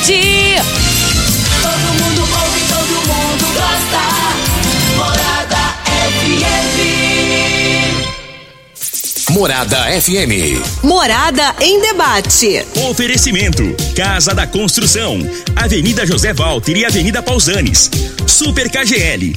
Todo mundo ouve, todo mundo gosta. Morada FM. Morada FM. Morada em debate. Oferecimento: Casa da Construção, Avenida José Walter e Avenida Pausanes. Super KGL,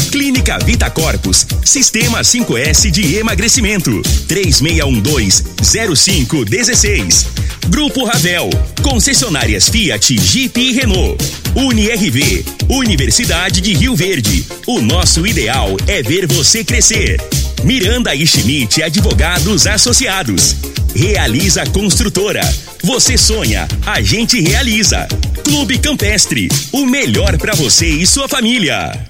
Clínica Vita Corpus. Sistema 5S de emagrecimento. 3612-0516. Grupo Ravel. Concessionárias Fiat, Jeep e Renault. UniRV. Universidade de Rio Verde. O nosso ideal é ver você crescer. Miranda e Schmidt Advogados Associados. Realiza Construtora. Você sonha, a gente realiza. Clube Campestre. O melhor para você e sua família.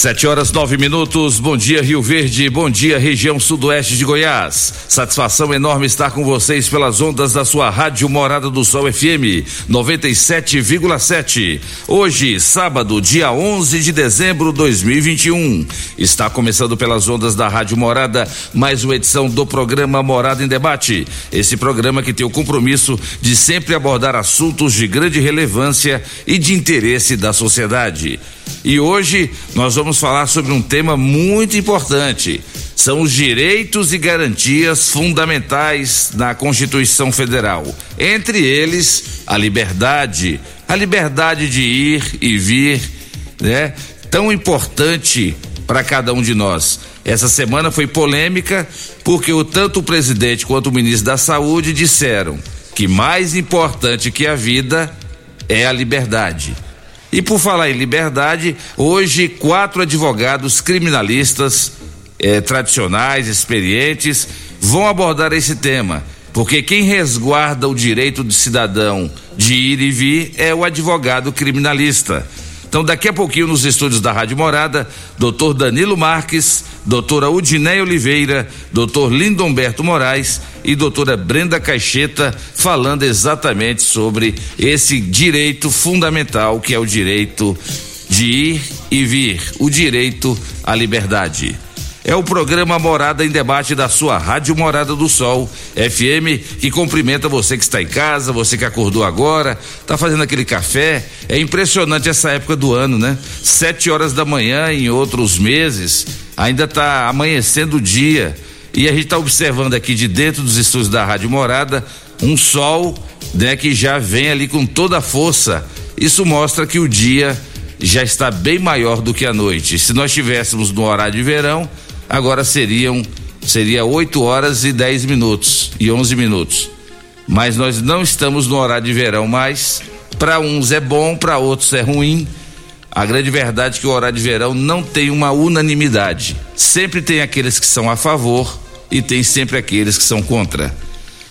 Sete horas nove minutos. Bom dia Rio Verde. Bom dia região sudoeste de Goiás. Satisfação enorme estar com vocês pelas ondas da sua rádio Morada do Sol FM 97,7. Hoje, sábado, dia 11 de dezembro de 2021. Está começando pelas ondas da rádio Morada mais uma edição do programa Morada em Debate. Esse programa que tem o compromisso de sempre abordar assuntos de grande relevância e de interesse da sociedade. E hoje nós vamos falar sobre um tema muito importante. São os direitos e garantias fundamentais na Constituição Federal. Entre eles, a liberdade, a liberdade de ir e vir, né? Tão importante para cada um de nós. Essa semana foi polêmica porque o tanto o presidente quanto o ministro da Saúde disseram que mais importante que a vida é a liberdade. E por falar em liberdade, hoje quatro advogados criminalistas eh, tradicionais, experientes, vão abordar esse tema. Porque quem resguarda o direito do cidadão de ir e vir é o advogado criminalista. Então, daqui a pouquinho, nos estúdios da Rádio Morada, doutor Danilo Marques, doutora Udinéia Oliveira, doutor Lindomberto Moraes e doutora Brenda Caixeta, falando exatamente sobre esse direito fundamental que é o direito de ir e vir, o direito à liberdade. É o programa Morada em Debate da sua Rádio Morada do Sol, FM, que cumprimenta você que está em casa, você que acordou agora, está fazendo aquele café. É impressionante essa época do ano, né? Sete horas da manhã em outros meses, ainda está amanhecendo o dia. E a gente está observando aqui de dentro dos estúdios da Rádio Morada um sol, né, que já vem ali com toda a força. Isso mostra que o dia já está bem maior do que a noite. Se nós estivéssemos no horário de verão, agora seriam seria 8 horas e 10 minutos e 11 minutos. Mas nós não estamos no horário de verão mais. Para uns é bom, para outros é ruim. A grande verdade é que o horário de verão não tem uma unanimidade. Sempre tem aqueles que são a favor e tem sempre aqueles que são contra.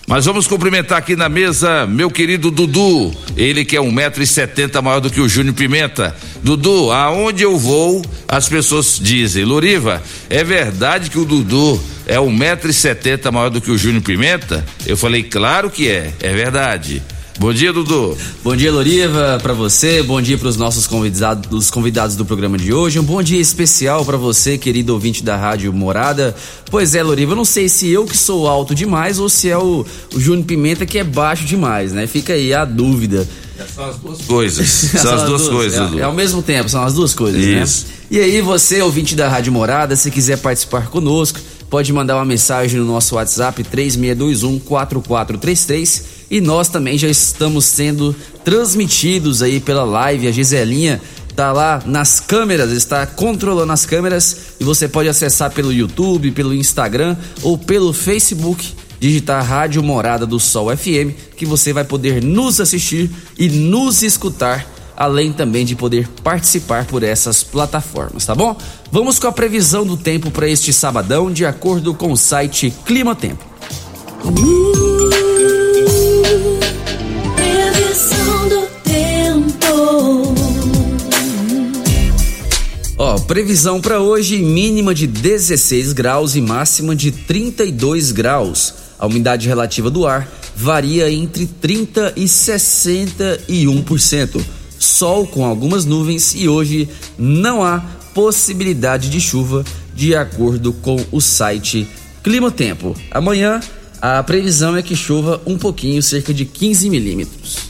Mas vamos cumprimentar aqui na mesa meu querido Dudu, ele que é um metro e setenta maior do que o Júnior Pimenta. Dudu, aonde eu vou, as pessoas dizem, Loriva, é verdade que o Dudu é um metro e setenta maior do que o Júnior Pimenta? Eu falei, claro que é, é verdade. Bom dia, Dudu. Bom dia, Loriva, para você. Bom dia para os nossos convidados, os convidados do programa de hoje. Um bom dia especial para você, querido ouvinte da Rádio Morada. Pois é, Loriva, eu não sei se eu que sou alto demais ou se é o, o Júnior Pimenta que é baixo demais, né? Fica aí a dúvida. São as duas coisas. São as duas coisas, é, Dudu. é ao mesmo tempo, são as duas coisas, Isso. né? E aí, você, ouvinte da Rádio Morada, se quiser participar conosco, pode mandar uma mensagem no nosso WhatsApp 3621 4433 e nós também já estamos sendo transmitidos aí pela live. A Giselinha tá lá nas câmeras, está controlando as câmeras e você pode acessar pelo YouTube, pelo Instagram ou pelo Facebook, digitar Rádio Morada do Sol FM, que você vai poder nos assistir e nos escutar, além também de poder participar por essas plataformas, tá bom? Vamos com a previsão do tempo para este sabadão, de acordo com o site Clima Tempo. Previsão previsão para hoje: mínima de 16 graus e máxima de 32 graus. A umidade relativa do ar varia entre 30 e 61%. Sol com algumas nuvens e hoje não há possibilidade de chuva, de acordo com o site Clima Tempo. Amanhã a previsão é que chova um pouquinho, cerca de 15 milímetros.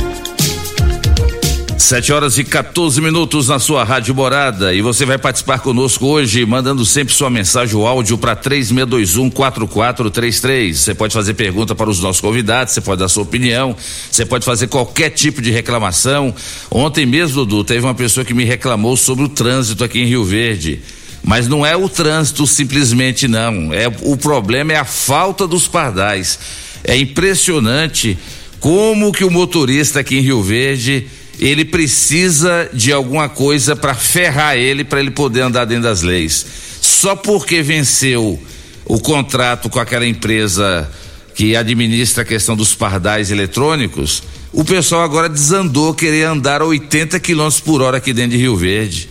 7 horas e 14 minutos na sua Rádio Morada e você vai participar conosco hoje, mandando sempre sua mensagem ou áudio para 3621-4433. Você pode fazer pergunta para os nossos convidados, você pode dar sua opinião, você pode fazer qualquer tipo de reclamação. Ontem mesmo, Dudu, teve uma pessoa que me reclamou sobre o trânsito aqui em Rio Verde. Mas não é o trânsito simplesmente, não. É O problema é a falta dos pardais. É impressionante como que o motorista aqui em Rio Verde ele precisa de alguma coisa para ferrar ele para ele poder andar dentro das leis. Só porque venceu o contrato com aquela empresa que administra a questão dos pardais eletrônicos, o pessoal agora desandou querer andar a 80 km por hora aqui dentro de Rio Verde.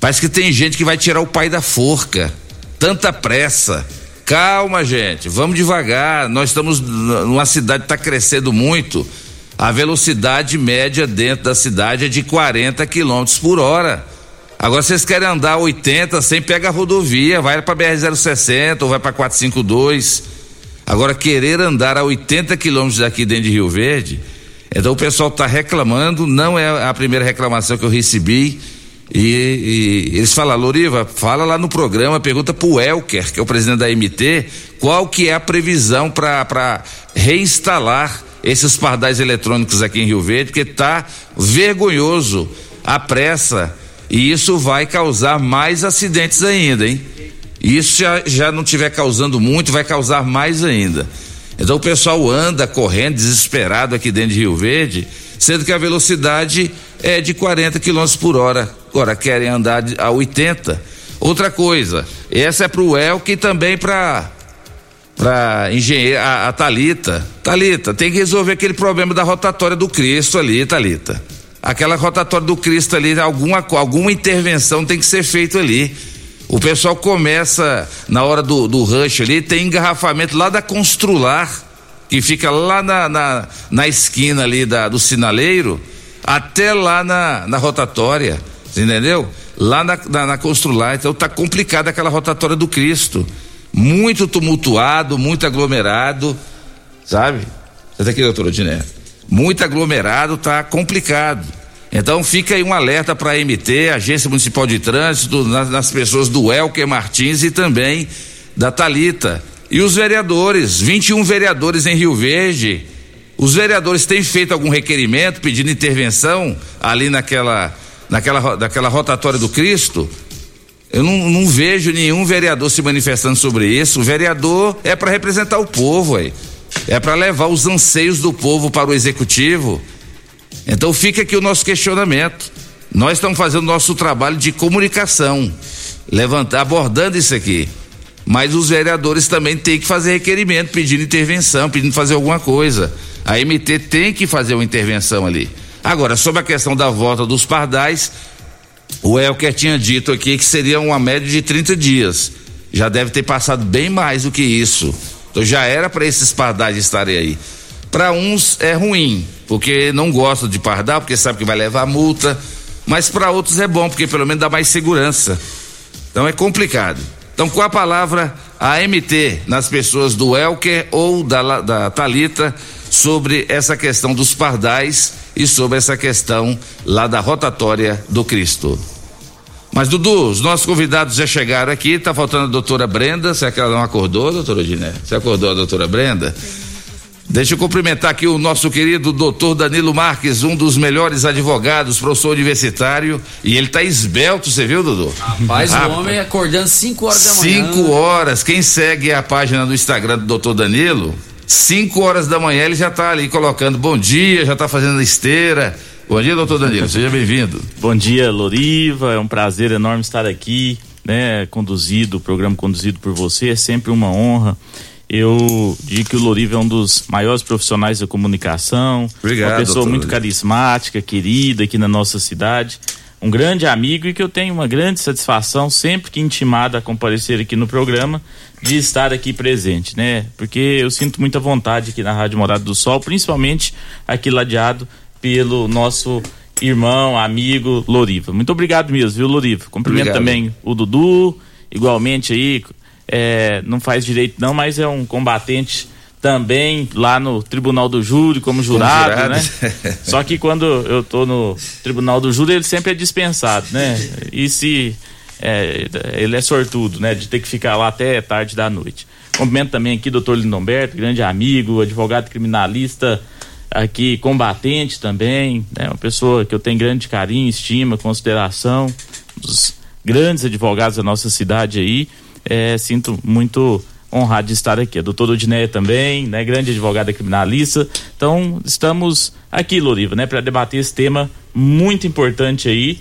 Parece que tem gente que vai tirar o pai da forca. Tanta pressa. Calma, gente, vamos devagar. Nós estamos numa cidade que está crescendo muito a velocidade média dentro da cidade é de 40 km por hora. Agora vocês querem andar 80 sem pegar a rodovia, vai para BR-060 ou vai para 452. Agora querer andar a 80 quilômetros daqui dentro de Rio Verde, então o pessoal está reclamando, não é a primeira reclamação que eu recebi. E, e, eles falam, Loriva, fala lá no programa, pergunta pro Elker, que é o presidente da MT, qual que é a previsão para reinstalar esses pardais eletrônicos aqui em Rio Verde, porque tá vergonhoso a pressa e isso vai causar mais acidentes ainda, hein? Isso já, já não tiver causando muito, vai causar mais ainda. Então o pessoal anda correndo desesperado aqui dentro de Rio Verde, sendo que a velocidade é de 40 km por hora. Agora querem andar a 80. Outra coisa, essa é para o Elke e também para para engenheira a, a Talita. Talita, tem que resolver aquele problema da rotatória do Cristo ali, Talita. Aquela rotatória do Cristo ali, alguma alguma intervenção tem que ser feita ali. O pessoal começa na hora do, do rush ali, tem engarrafamento lá da Constrular, que fica lá na, na, na esquina ali da, do sinaleiro, até lá na, na rotatória, entendeu? Lá na, na, na Constrular, então tá complicada aquela rotatória do Cristo muito tumultuado, muito aglomerado, sabe? Você tá aqui, doutor Odiné? Muito aglomerado, tá complicado. Então fica aí um alerta para a MT, Agência Municipal de Trânsito, nas, nas, pessoas do Elker Martins e também da Talita. E os vereadores, 21 vereadores em Rio Verde. Os vereadores têm feito algum requerimento pedindo intervenção ali naquela naquela naquela rotatória do Cristo? Eu não, não, vejo nenhum vereador se manifestando sobre isso. O vereador é para representar o povo, aí. é para levar os anseios do povo para o executivo. Então fica aqui o nosso questionamento. Nós estamos fazendo nosso trabalho de comunicação, levantar, abordando isso aqui. Mas os vereadores também têm que fazer requerimento, pedindo intervenção, pedindo fazer alguma coisa. A MT tem que fazer uma intervenção ali. Agora, sobre a questão da volta dos pardais, o Elker tinha dito aqui que seria uma média de 30 dias. Já deve ter passado bem mais do que isso. Então já era para esses pardais estarem aí. Para uns é ruim, porque não gostam de pardal, porque sabe que vai levar multa. Mas para outros é bom, porque pelo menos dá mais segurança. Então é complicado. Então, com a palavra AMT nas pessoas do Elker ou da, da Talita sobre essa questão dos pardais e sobre essa questão lá da rotatória do Cristo. Mas, Dudu, os nossos convidados já chegaram aqui, tá faltando a doutora Brenda. Será que ela não acordou, doutora Diné? Você acordou a doutora Brenda? Deixa eu cumprimentar aqui o nosso querido doutor Danilo Marques, um dos melhores advogados, professor universitário, e ele tá esbelto, você viu, Dudu? Rapaz, o homem acordando 5 horas da manhã. 5 horas, quem segue a página do Instagram do doutor Danilo, 5 horas da manhã ele já tá ali colocando bom dia, já tá fazendo esteira, Bom dia, doutor Danilo, seja bem-vindo. Bom dia, Loriva, é um prazer enorme estar aqui, né, conduzido, o programa conduzido por você, é sempre uma honra. Eu digo que o Loriva é um dos maiores profissionais da comunicação, Obrigado, uma pessoa muito carismática, querida aqui na nossa cidade, um grande amigo e que eu tenho uma grande satisfação sempre que intimada a comparecer aqui no programa de estar aqui presente, né? Porque eu sinto muita vontade aqui na Rádio Morada do Sol, principalmente aqui ladeado pelo nosso irmão, amigo Loriva. Muito obrigado mesmo, viu, Loriva? Cumprimento Obrigado. também o Dudu, igualmente aí, é, não faz direito não, mas é um combatente também lá no Tribunal do Júri como jurado, jurado. né? Só que quando eu tô no Tribunal do Júri, ele sempre é dispensado, né? E se é, ele é sortudo, né? De ter que ficar lá até tarde da noite. Cumprimento também aqui o doutor Lindomberto, grande amigo, advogado criminalista, aqui combatente também, né? Uma pessoa que eu tenho grande carinho, estima, consideração, um dos grandes advogados da nossa cidade aí. É, sinto muito honrado de estar aqui. A doutora Odineia também, né? Grande advogada criminalista. Então, estamos aqui, Loriva, né? Para debater esse tema muito importante aí,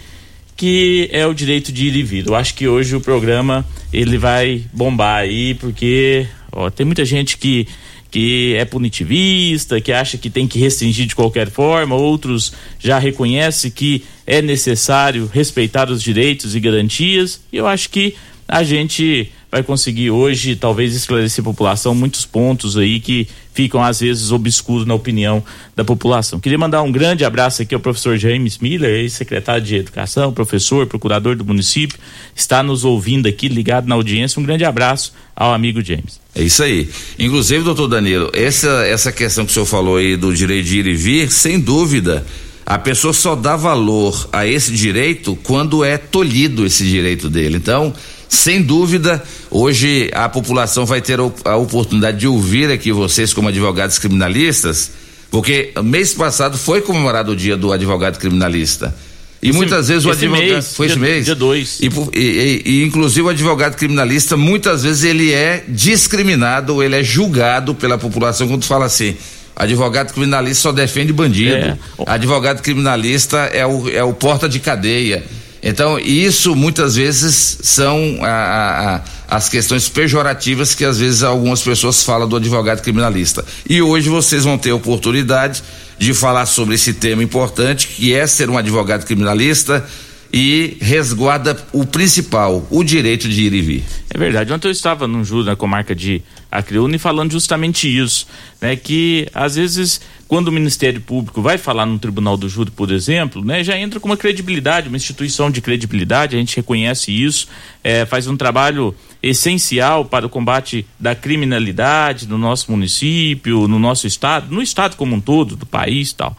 que é o direito de ir e vir. Eu acho que hoje o programa, ele vai bombar aí, porque, ó, tem muita gente que que é punitivista, que acha que tem que restringir de qualquer forma, outros já reconhecem que é necessário respeitar os direitos e garantias. E eu acho que a gente vai conseguir hoje talvez esclarecer a população muitos pontos aí que ficam às vezes obscuros na opinião da população. Queria mandar um grande abraço aqui ao professor James Miller, ex-secretário de Educação, professor, procurador do município, está nos ouvindo aqui, ligado na audiência. Um grande abraço ao amigo James. É isso aí. Inclusive, doutor Danilo, essa, essa questão que o senhor falou aí do direito de ir e vir, sem dúvida, a pessoa só dá valor a esse direito quando é tolhido esse direito dele. Então, sem dúvida, hoje a população vai ter a oportunidade de ouvir aqui vocês como advogados criminalistas, porque mês passado foi comemorado o dia do advogado criminalista. E Esse- muitas vezes o esse advogado. mês, foi esse dia- mês? dia dois. E, por- e- e- e, inclusive o advogado criminalista, muitas vezes ele é discriminado, ele é julgado pela população quando fala assim. Advogado criminalista só defende bandido. É. Advogado criminalista é o, é o porta de cadeia. Então, isso muitas vezes são a- a- as questões pejorativas que às vezes algumas pessoas falam do advogado criminalista. E hoje vocês vão ter a oportunidade de falar sobre esse tema importante, que é ser um advogado criminalista e resguarda o principal, o direito de ir e vir. É verdade. Ontem eu estava num júri na comarca de Acreúna e falando justamente isso, né? Que às vezes quando o Ministério Público vai falar no Tribunal do Júri, por exemplo, né, já entra com uma credibilidade, uma instituição de credibilidade, a gente reconhece isso, é, faz um trabalho essencial para o combate da criminalidade no nosso município, no nosso estado, no estado como um todo, do país tal.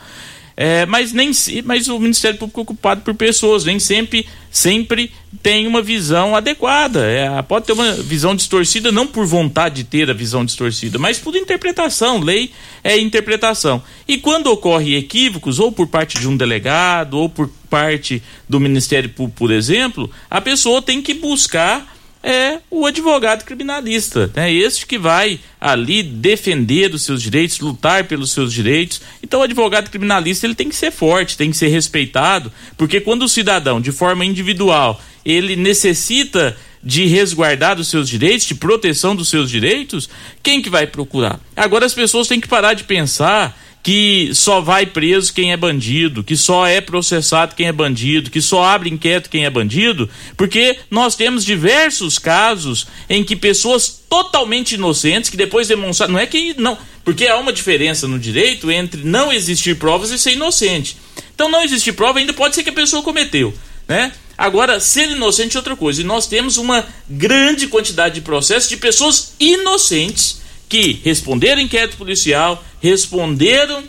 É, mas nem mas o Ministério Público é ocupado por pessoas, nem sempre sempre tem uma visão adequada. É, pode ter uma visão distorcida não por vontade de ter a visão distorcida, mas por interpretação. Lei é interpretação. E quando ocorre equívocos, ou por parte de um delegado, ou por parte do Ministério Público, por exemplo, a pessoa tem que buscar é o advogado criminalista, né? Este que vai ali defender os seus direitos, lutar pelos seus direitos. Então, o advogado criminalista ele tem que ser forte, tem que ser respeitado, porque quando o cidadão, de forma individual, ele necessita de resguardar os seus direitos, de proteção dos seus direitos, quem que vai procurar? Agora as pessoas têm que parar de pensar que só vai preso quem é bandido, que só é processado quem é bandido, que só abre inquérito quem é bandido, porque nós temos diversos casos em que pessoas totalmente inocentes que depois demonstraram, não é que não, porque há uma diferença no direito entre não existir provas e ser inocente. Então não existir prova ainda pode ser que a pessoa cometeu. né? Agora, ser inocente é outra coisa. E nós temos uma grande quantidade de processos de pessoas inocentes que responderam inquérito policial, responderam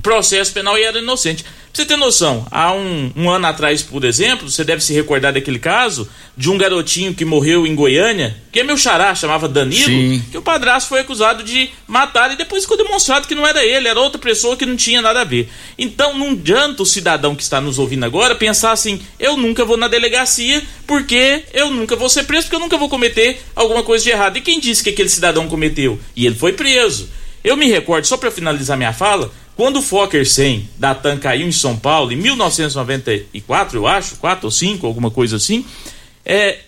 processo penal e eram inocentes. Pra você ter noção, há um, um, ano atrás, por exemplo, você deve se recordar daquele caso de um garotinho que morreu em Goiânia, que é meu xará, chamava Danilo, Sim. que o padrasto foi acusado de matar e depois ficou demonstrado que não era ele, era outra pessoa que não tinha nada a ver. Então não adianta o cidadão que está nos ouvindo agora pensar assim: eu nunca vou na delegacia porque eu nunca vou ser preso, porque eu nunca vou cometer alguma coisa de errado. E quem disse que aquele cidadão cometeu? E ele foi preso. Eu me recordo, só para finalizar minha fala, quando o Fokker 100 da TAM caiu em São Paulo, em 1994, eu acho, 4 ou 5, alguma coisa assim, é,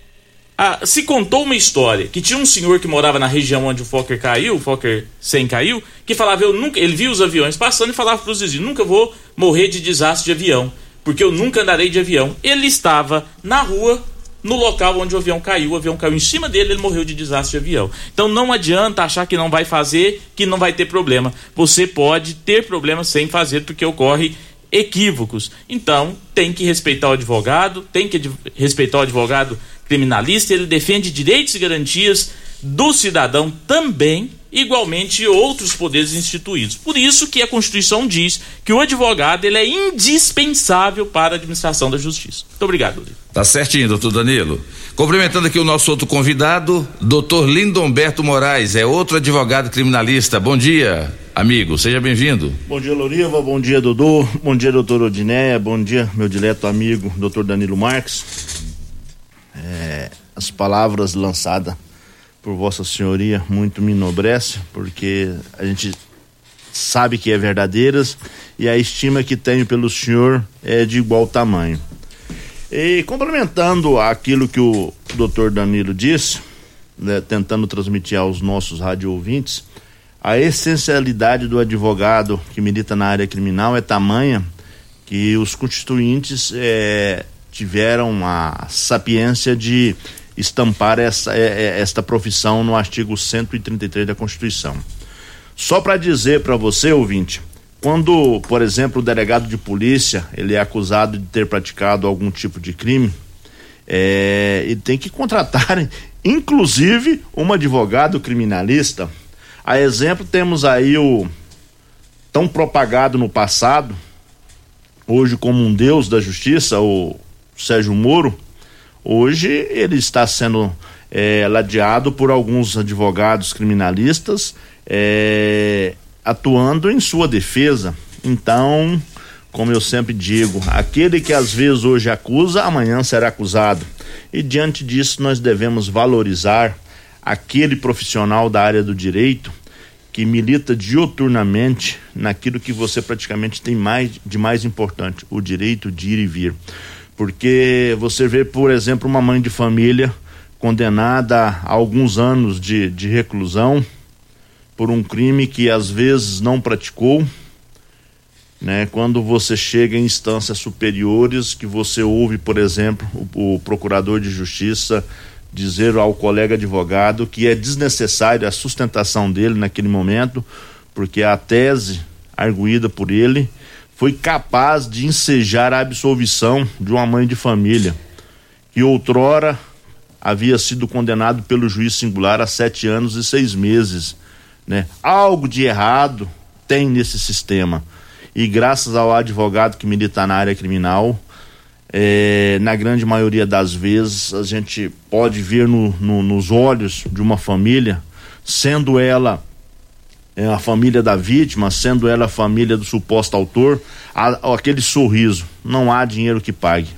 a, se contou uma história que tinha um senhor que morava na região onde o Fokker caiu, o Fokker 100 caiu, que falava, eu nunca, ele via os aviões passando e falava para os vizinhos, nunca vou morrer de desastre de avião, porque eu nunca andarei de avião. Ele estava na rua no local onde o avião caiu. O avião caiu em cima dele, ele morreu de desastre de avião. Então não adianta achar que não vai fazer, que não vai ter problema. Você pode ter problema sem fazer, porque ocorre equívocos. Então, tem que respeitar o advogado, tem que respeitar o advogado criminalista, ele defende direitos e garantias do cidadão também, igualmente outros poderes instituídos. Por isso que a Constituição diz que o advogado ele é indispensável para a administração da justiça. Muito obrigado, Rodrigo. Tá certinho, doutor Danilo. Cumprimentando aqui o nosso outro convidado, doutor Lindomberto Moraes, é outro advogado criminalista. Bom dia, amigo, seja bem-vindo. Bom dia, Loriva, bom dia, Dodô, bom dia, doutor Odinéia, bom dia, meu dileto amigo, doutor Danilo Marques. É, as palavras lançadas por Vossa Senhoria muito me enobrece, porque a gente sabe que é verdadeiras e a estima que tenho pelo senhor é de igual tamanho. E complementando aquilo que o doutor Danilo disse, né, tentando transmitir aos nossos rádio ouvintes, a essencialidade do advogado que milita na área criminal é tamanha que os constituintes é, tiveram a sapiência de estampar essa, é, é, esta profissão no artigo 133 da Constituição. Só para dizer para você, ouvinte, quando, por exemplo, o delegado de polícia ele é acusado de ter praticado algum tipo de crime, é, ele tem que contratar, inclusive, um advogado criminalista. A exemplo, temos aí o tão propagado no passado, hoje como um deus da justiça, o Sérgio Moro, Hoje ele está sendo é, ladeado por alguns advogados criminalistas é, atuando em sua defesa. Então, como eu sempre digo, aquele que às vezes hoje acusa, amanhã será acusado. E diante disso, nós devemos valorizar aquele profissional da área do direito que milita dioturnamente naquilo que você praticamente tem mais de mais importante, o direito de ir e vir. Porque você vê, por exemplo, uma mãe de família condenada a alguns anos de, de reclusão por um crime que às vezes não praticou, né? Quando você chega em instâncias superiores, que você ouve, por exemplo, o, o procurador de justiça dizer ao colega advogado que é desnecessária a sustentação dele naquele momento, porque a tese arguída por ele foi capaz de ensejar a absolvição de uma mãe de família que outrora havia sido condenado pelo juiz singular a sete anos e seis meses. Né? Algo de errado tem nesse sistema. E graças ao advogado que milita na área criminal, é, na grande maioria das vezes a gente pode ver no, no, nos olhos de uma família, sendo ela é, a família da vítima, sendo ela a família do suposto autor, a, aquele sorriso, não há dinheiro que pague.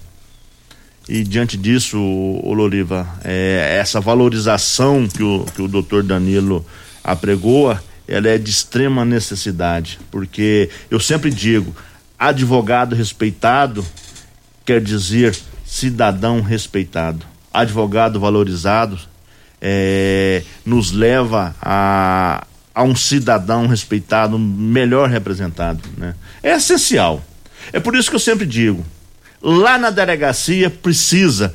E diante disso, o Loriva, é, essa valorização que o, que o doutor Danilo apregoa, ela é de extrema necessidade, porque eu sempre digo, advogado respeitado quer dizer cidadão respeitado. Advogado valorizado é, nos leva a, a um cidadão respeitado, melhor representado. Né? É essencial. É por isso que eu sempre digo: lá na delegacia precisa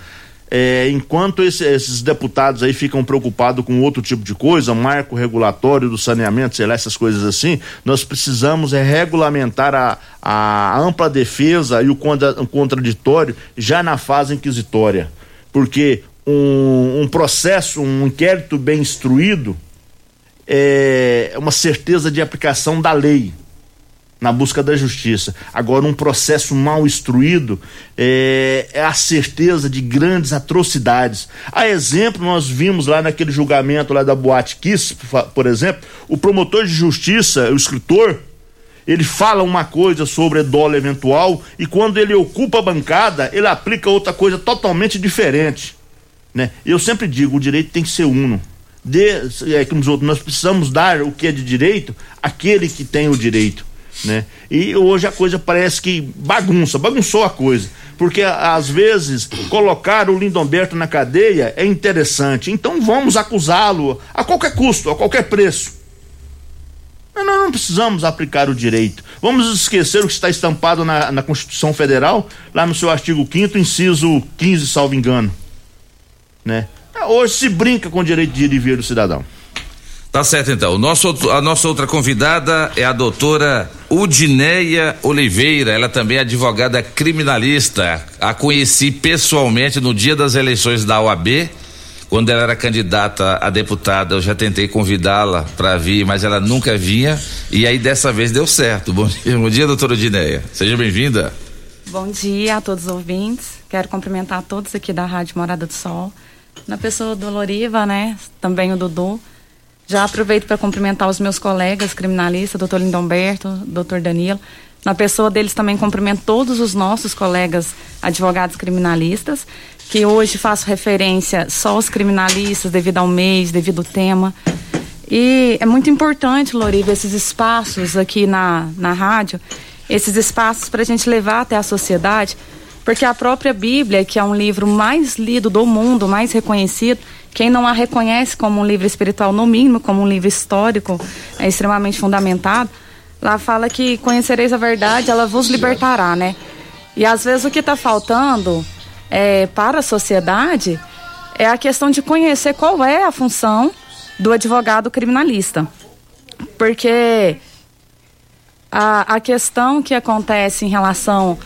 é, enquanto esse, esses deputados aí ficam preocupados com outro tipo de coisa, marco regulatório do saneamento, sei lá, essas coisas assim, nós precisamos é, regulamentar a, a ampla defesa e o, contra, o contraditório já na fase inquisitória. Porque um, um processo, um inquérito bem instruído é uma certeza de aplicação da lei na busca da justiça. Agora, um processo mal instruído é, é, a certeza de grandes atrocidades. A exemplo, nós vimos lá naquele julgamento lá da Boate Kiss, por exemplo, o promotor de justiça, o escritor, ele fala uma coisa sobre dólar eventual e quando ele ocupa a bancada, ele aplica outra coisa totalmente diferente. Né? Eu sempre digo, o direito tem que ser uno. De, é, como os outros, nós precisamos dar o que é de direito àquele que tem o direito né? E hoje a coisa parece que bagunça, bagunçou a coisa, porque às vezes colocar o Lindomberto na cadeia é interessante, então vamos acusá-lo a qualquer custo, a qualquer preço. Mas nós não precisamos aplicar o direito. Vamos esquecer o que está estampado na, na Constituição Federal, lá no seu artigo 5 inciso 15, salvo engano. Né? Hoje se brinca com o direito de ir e vir do cidadão. Tá certo então. Nosso, a nossa outra convidada é a doutora Udineia Oliveira. Ela também é advogada criminalista. A conheci pessoalmente no dia das eleições da OAB. Quando ela era candidata a deputada, eu já tentei convidá-la para vir, mas ela nunca vinha. E aí dessa vez deu certo. Bom dia, bom dia doutora Udineia. Seja bem-vinda. Bom dia a todos os ouvintes. Quero cumprimentar todos aqui da Rádio Morada do Sol. Na pessoa do Loriva, né? Também o Dudu já aproveito para cumprimentar os meus colegas criminalistas, doutor Lindomberto, doutor Danilo. Na pessoa deles também cumprimento todos os nossos colegas advogados criminalistas, que hoje faço referência só aos criminalistas devido ao mês, devido ao tema. E é muito importante, Loriva, esses espaços aqui na, na rádio, esses espaços para a gente levar até a sociedade, porque a própria Bíblia, que é um livro mais lido do mundo, mais reconhecido, quem não a reconhece como um livro espiritual, no mínimo, como um livro histórico, é extremamente fundamentado, lá fala que conhecereis a verdade, ela vos libertará, né? E às vezes o que está faltando é, para a sociedade é a questão de conhecer qual é a função do advogado criminalista. Porque a, a questão que acontece em relação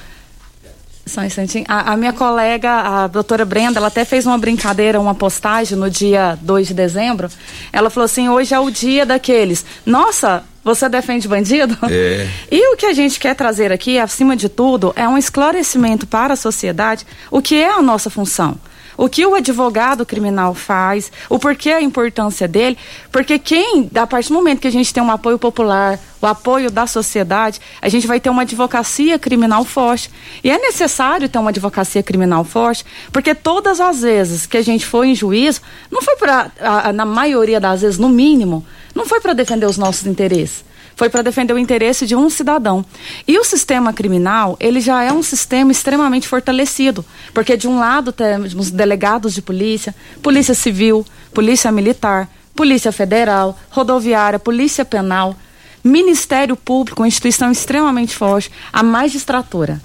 só um instantinho. A, a, minha colega, a doutora Brenda, ela até fez uma brincadeira, uma postagem no dia 2 de dezembro. Ela falou assim: hoje é o dia daqueles. Nossa, você defende bandido? É. E o que a gente quer trazer aqui, acima de tudo, é um esclarecimento para a sociedade o que é a nossa função o que o advogado criminal faz, o porquê a importância dele, porque quem, a partir do momento que a gente tem um apoio popular, o apoio da sociedade, a gente vai ter uma advocacia criminal forte. E é necessário ter uma advocacia criminal forte, porque todas as vezes que a gente foi em juízo, não foi para, na maioria das vezes, no mínimo, não foi para defender os nossos interesses foi para defender o interesse de um cidadão. E o sistema criminal, ele já é um sistema extremamente fortalecido, porque de um lado temos delegados de polícia, polícia civil, polícia militar, polícia federal, rodoviária, polícia penal, Ministério Público, uma instituição extremamente forte, a magistratura.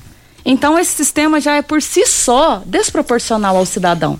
Então esse sistema já é por si só desproporcional ao cidadão.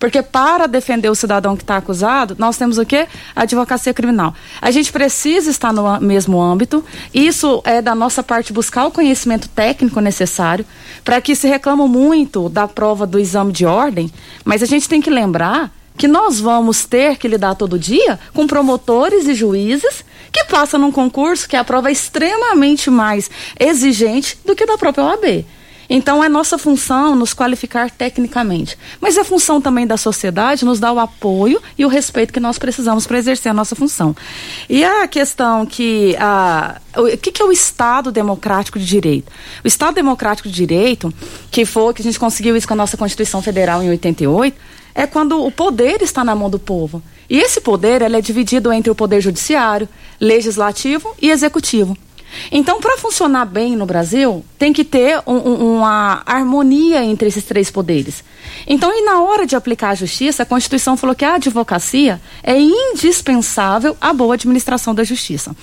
Porque para defender o cidadão que está acusado, nós temos o quê? A advocacia criminal. A gente precisa estar no mesmo âmbito. Isso é da nossa parte buscar o conhecimento técnico necessário para que se reclama muito da prova do exame de ordem, mas a gente tem que lembrar que nós vamos ter que lidar todo dia com promotores e juízes que passam num concurso que a prova é extremamente mais exigente do que da própria OAB. Então é nossa função nos qualificar tecnicamente. Mas é função também da sociedade nos dar o apoio e o respeito que nós precisamos para exercer a nossa função. E a questão que. A, o que, que é o Estado Democrático de Direito? O Estado Democrático de Direito, que foi que a gente conseguiu isso com a nossa Constituição Federal em 88, é quando o poder está na mão do povo. E esse poder ele é dividido entre o poder judiciário, legislativo e executivo. Então, para funcionar bem no Brasil, tem que ter um, um, uma harmonia entre esses três poderes. Então, e na hora de aplicar a justiça, a Constituição falou que a advocacia é indispensável à boa administração da justiça.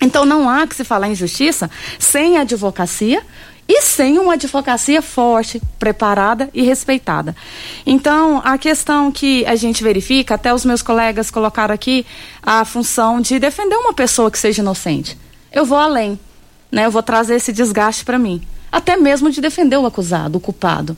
Então, não há que se falar em justiça sem advocacia e sem uma advocacia forte, preparada e respeitada. Então, a questão que a gente verifica, até os meus colegas colocaram aqui a função de defender uma pessoa que seja inocente. Eu vou além, né? Eu vou trazer esse desgaste para mim, até mesmo de defender o acusado, o culpado.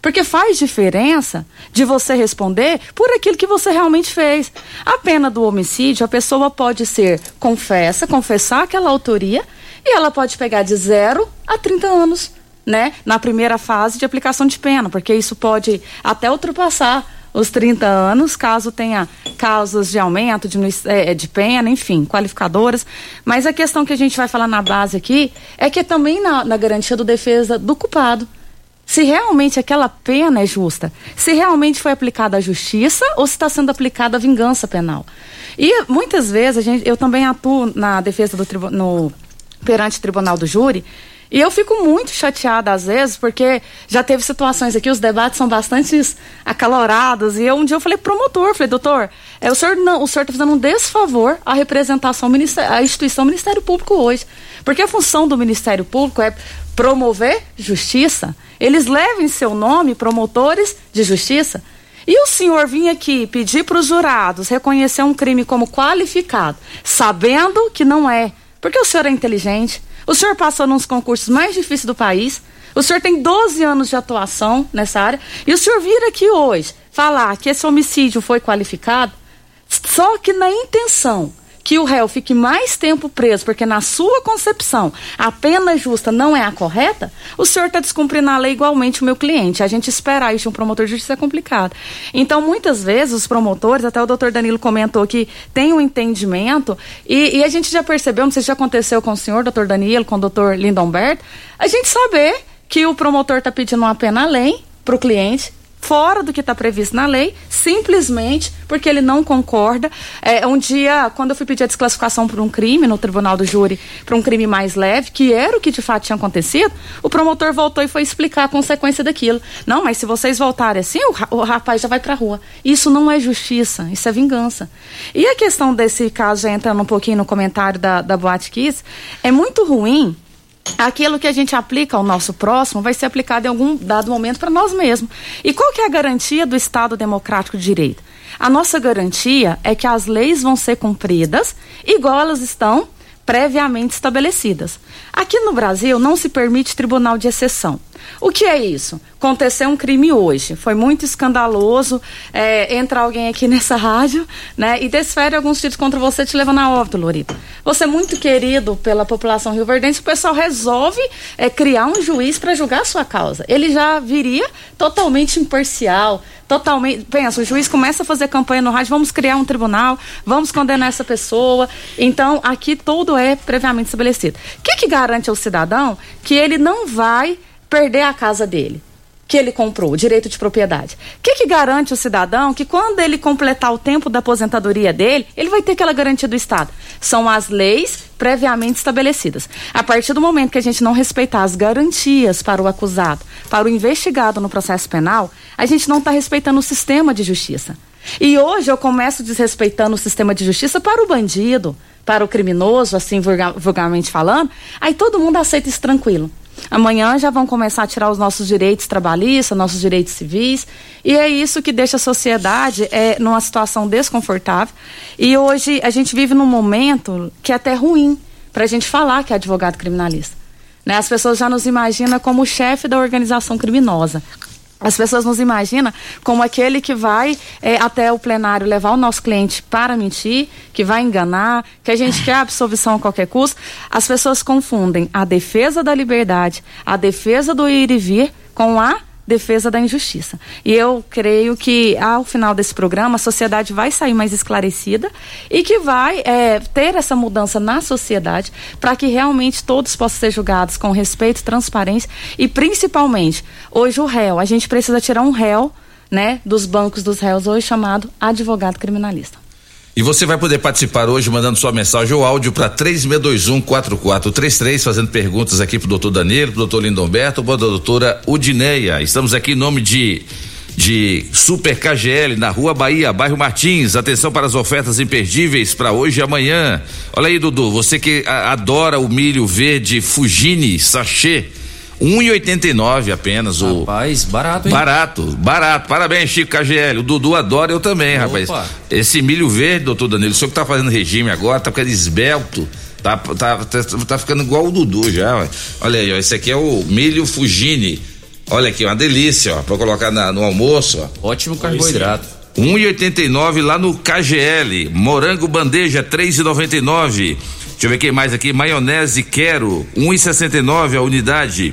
Porque faz diferença de você responder por aquilo que você realmente fez. A pena do homicídio, a pessoa pode ser confessa, confessar aquela autoria, e ela pode pegar de 0 a 30 anos, né? Na primeira fase de aplicação de pena, porque isso pode até ultrapassar os 30 anos, caso tenha causas de aumento de, é, de pena, enfim, qualificadoras. Mas a questão que a gente vai falar na base aqui é que também na, na garantia do defesa do culpado se realmente aquela pena é justa, se realmente foi aplicada a justiça ou se está sendo aplicada a vingança penal. E muitas vezes a gente, eu também atuo na defesa do perante o tribunal do júri e eu fico muito chateada às vezes, porque já teve situações aqui, os debates são bastante acalorados. E eu, um dia eu falei promotor, falei, doutor, é, o senhor não, o senhor está fazendo um desfavor à representação, à instituição Ministério Público hoje. Porque a função do Ministério Público é promover justiça. Eles levem seu nome, promotores de justiça. E o senhor vinha aqui pedir para os jurados reconhecer um crime como qualificado, sabendo que não é. Porque o senhor é inteligente, o senhor passou nos concursos mais difíceis do país, o senhor tem 12 anos de atuação nessa área, e o senhor vir aqui hoje falar que esse homicídio foi qualificado, só que na intenção que o réu fique mais tempo preso, porque na sua concepção a pena justa não é a correta, o senhor está descumprindo a lei igualmente o meu cliente. A gente esperar isso de um promotor de justiça é complicado. Então, muitas vezes, os promotores, até o doutor Danilo comentou que tem um entendimento, e, e a gente já percebeu, não sei se já aconteceu com o senhor, doutor Danilo, com o doutor Lindomberto, a gente saber que o promotor está pedindo uma pena além para o cliente fora do que está previsto na lei, simplesmente porque ele não concorda. É, um dia, quando eu fui pedir a desclassificação por um crime no tribunal do júri, para um crime mais leve, que era o que de fato tinha acontecido, o promotor voltou e foi explicar a consequência daquilo. Não, mas se vocês voltarem assim, o, rapaz já vai para a rua. Isso não é justiça, isso é vingança. E a questão desse caso, já entrando um pouquinho no comentário da, da Boate Kiss, é muito ruim aquilo que a gente aplica ao nosso próximo vai ser aplicado em algum dado momento para nós mesmos. E qual que é a garantia do Estado Democrático de Direito? A nossa garantia é que as leis vão ser cumpridas igual elas estão previamente estabelecidas. Aqui no Brasil não se permite tribunal de exceção. O que é isso? Aconteceu um crime hoje, foi muito escandaloso. É, entra alguém aqui nessa rádio, né, e desfere alguns títulos contra você, te levando a óbito, Lorita. Você é muito querido pela população rioverdense, o pessoal resolve é, criar um juiz para julgar a sua causa. Ele já viria totalmente imparcial, totalmente. Pensa, o juiz começa a fazer campanha no rádio, vamos criar um tribunal, vamos condenar essa pessoa. Então, aqui tudo é previamente estabelecido. O que, que garante ao cidadão que ele não vai perder a casa dele? que ele comprou, o direito de propriedade. O que, que garante o cidadão que quando ele completar o tempo da aposentadoria dele, ele vai ter aquela garantia do Estado? São as leis previamente estabelecidas. A partir do momento que a gente não respeitar as garantias para o acusado, para o investigado no processo penal, a gente não está respeitando o sistema de justiça. E hoje eu começo desrespeitando o sistema de justiça para o bandido, para o criminoso, assim vulgarmente falando, aí todo mundo aceita isso tranquilo. Amanhã já vão começar a tirar os nossos direitos trabalhistas, nossos direitos civis, e é isso que deixa a sociedade é, numa situação desconfortável. E hoje a gente vive num momento que é até ruim para a gente falar que é advogado criminalista. Né? As pessoas já nos imaginam como chefe da organização criminosa. As pessoas nos imaginam como aquele que vai é, até o plenário levar o nosso cliente para mentir, que vai enganar, que a gente quer absolvição a qualquer custo. As pessoas confundem a defesa da liberdade, a defesa do ir e vir com a defesa da injustiça. E eu creio que ao final desse programa a sociedade vai sair mais esclarecida e que vai é, ter essa mudança na sociedade para que realmente todos possam ser julgados com respeito, transparência e principalmente hoje o réu. A gente precisa tirar um réu, né, dos bancos dos réus hoje chamado advogado criminalista. E você vai poder participar hoje mandando sua mensagem ou áudio para 3621-4433, fazendo perguntas aqui pro doutor Danilo, pro doutor Lindomberto, para a doutora Udineia. Estamos aqui em nome de de Super KGL na Rua Bahia, bairro Martins. Atenção para as ofertas imperdíveis para hoje e amanhã. Olha aí, Dudu, você que adora o milho verde Fugini sachê 1,89 apenas o Rapaz, barato, hein? Barato, barato. Parabéns, Chico KGL. O Dudu adora, eu também, Opa. rapaz. Esse milho verde, doutor Danilo, o senhor que tá fazendo regime agora, tá ficando esbelto. Tá, tá, tá, tá ficando igual o Dudu já. ué. Olha aí, ó. Esse aqui é o milho Fugini. Olha aqui, uma delícia, ó. Pra colocar na- no almoço, ó. Ótimo carboidrato. 1,89 lá no KGL. Morango bandeja 3,99. Deixa eu ver quem mais aqui. Maionese quero 1,69 a unidade.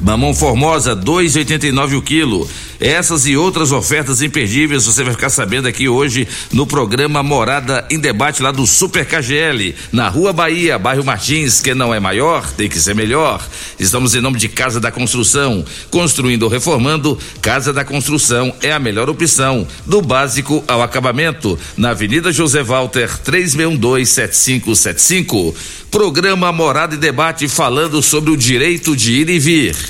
Mamão Formosa 2,89 o quilo. Essas e outras ofertas imperdíveis você vai ficar sabendo aqui hoje no programa Morada em Debate lá do Super KGL, na Rua Bahia, bairro Martins, que não é maior, tem que ser melhor. Estamos em nome de Casa da Construção, construindo ou reformando, Casa da Construção é a melhor opção, do básico ao acabamento, na Avenida José Walter 36127575. Programa Morada em Debate falando sobre o direito de ir e vir.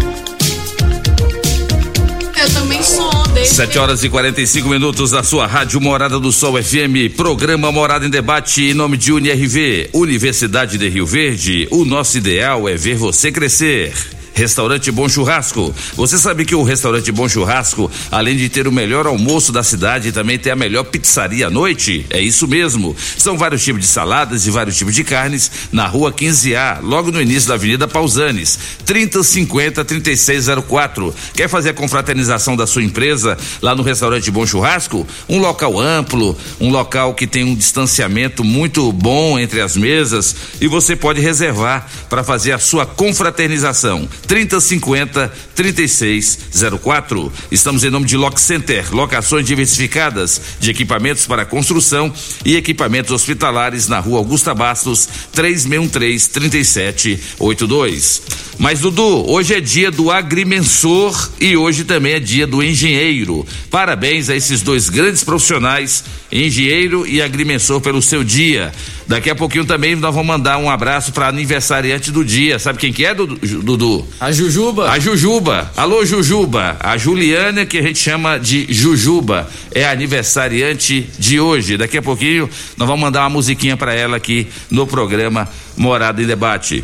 7 horas e 45 minutos da sua Rádio Morada do Sol FM, programa Morada em Debate em nome de UniRV, Universidade de Rio Verde. O nosso ideal é ver você crescer. Restaurante Bom Churrasco. Você sabe que o Restaurante Bom Churrasco, além de ter o melhor almoço da cidade, também tem a melhor pizzaria à noite? É isso mesmo. São vários tipos de saladas e vários tipos de carnes na rua 15A, logo no início da Avenida Pausanes. 3050 3604. Quer fazer a confraternização da sua empresa lá no Restaurante Bom Churrasco? Um local amplo, um local que tem um distanciamento muito bom entre as mesas e você pode reservar para fazer a sua confraternização. 3050 3604. Estamos em nome de Lock Center, locações diversificadas de equipamentos para construção e equipamentos hospitalares na rua Augusta Bastos, 3613 3782. Mas Dudu, hoje é dia do agrimensor e hoje também é dia do engenheiro. Parabéns a esses dois grandes profissionais, engenheiro e agrimensor pelo seu dia. Daqui a pouquinho também nós vamos mandar um abraço para aniversariante do dia. Sabe quem que é, Dudu? A Jujuba. A Jujuba. Alô, Jujuba. A Juliana, que a gente chama de Jujuba, é aniversariante de hoje. Daqui a pouquinho nós vamos mandar uma musiquinha para ela aqui no programa Morada em Debate.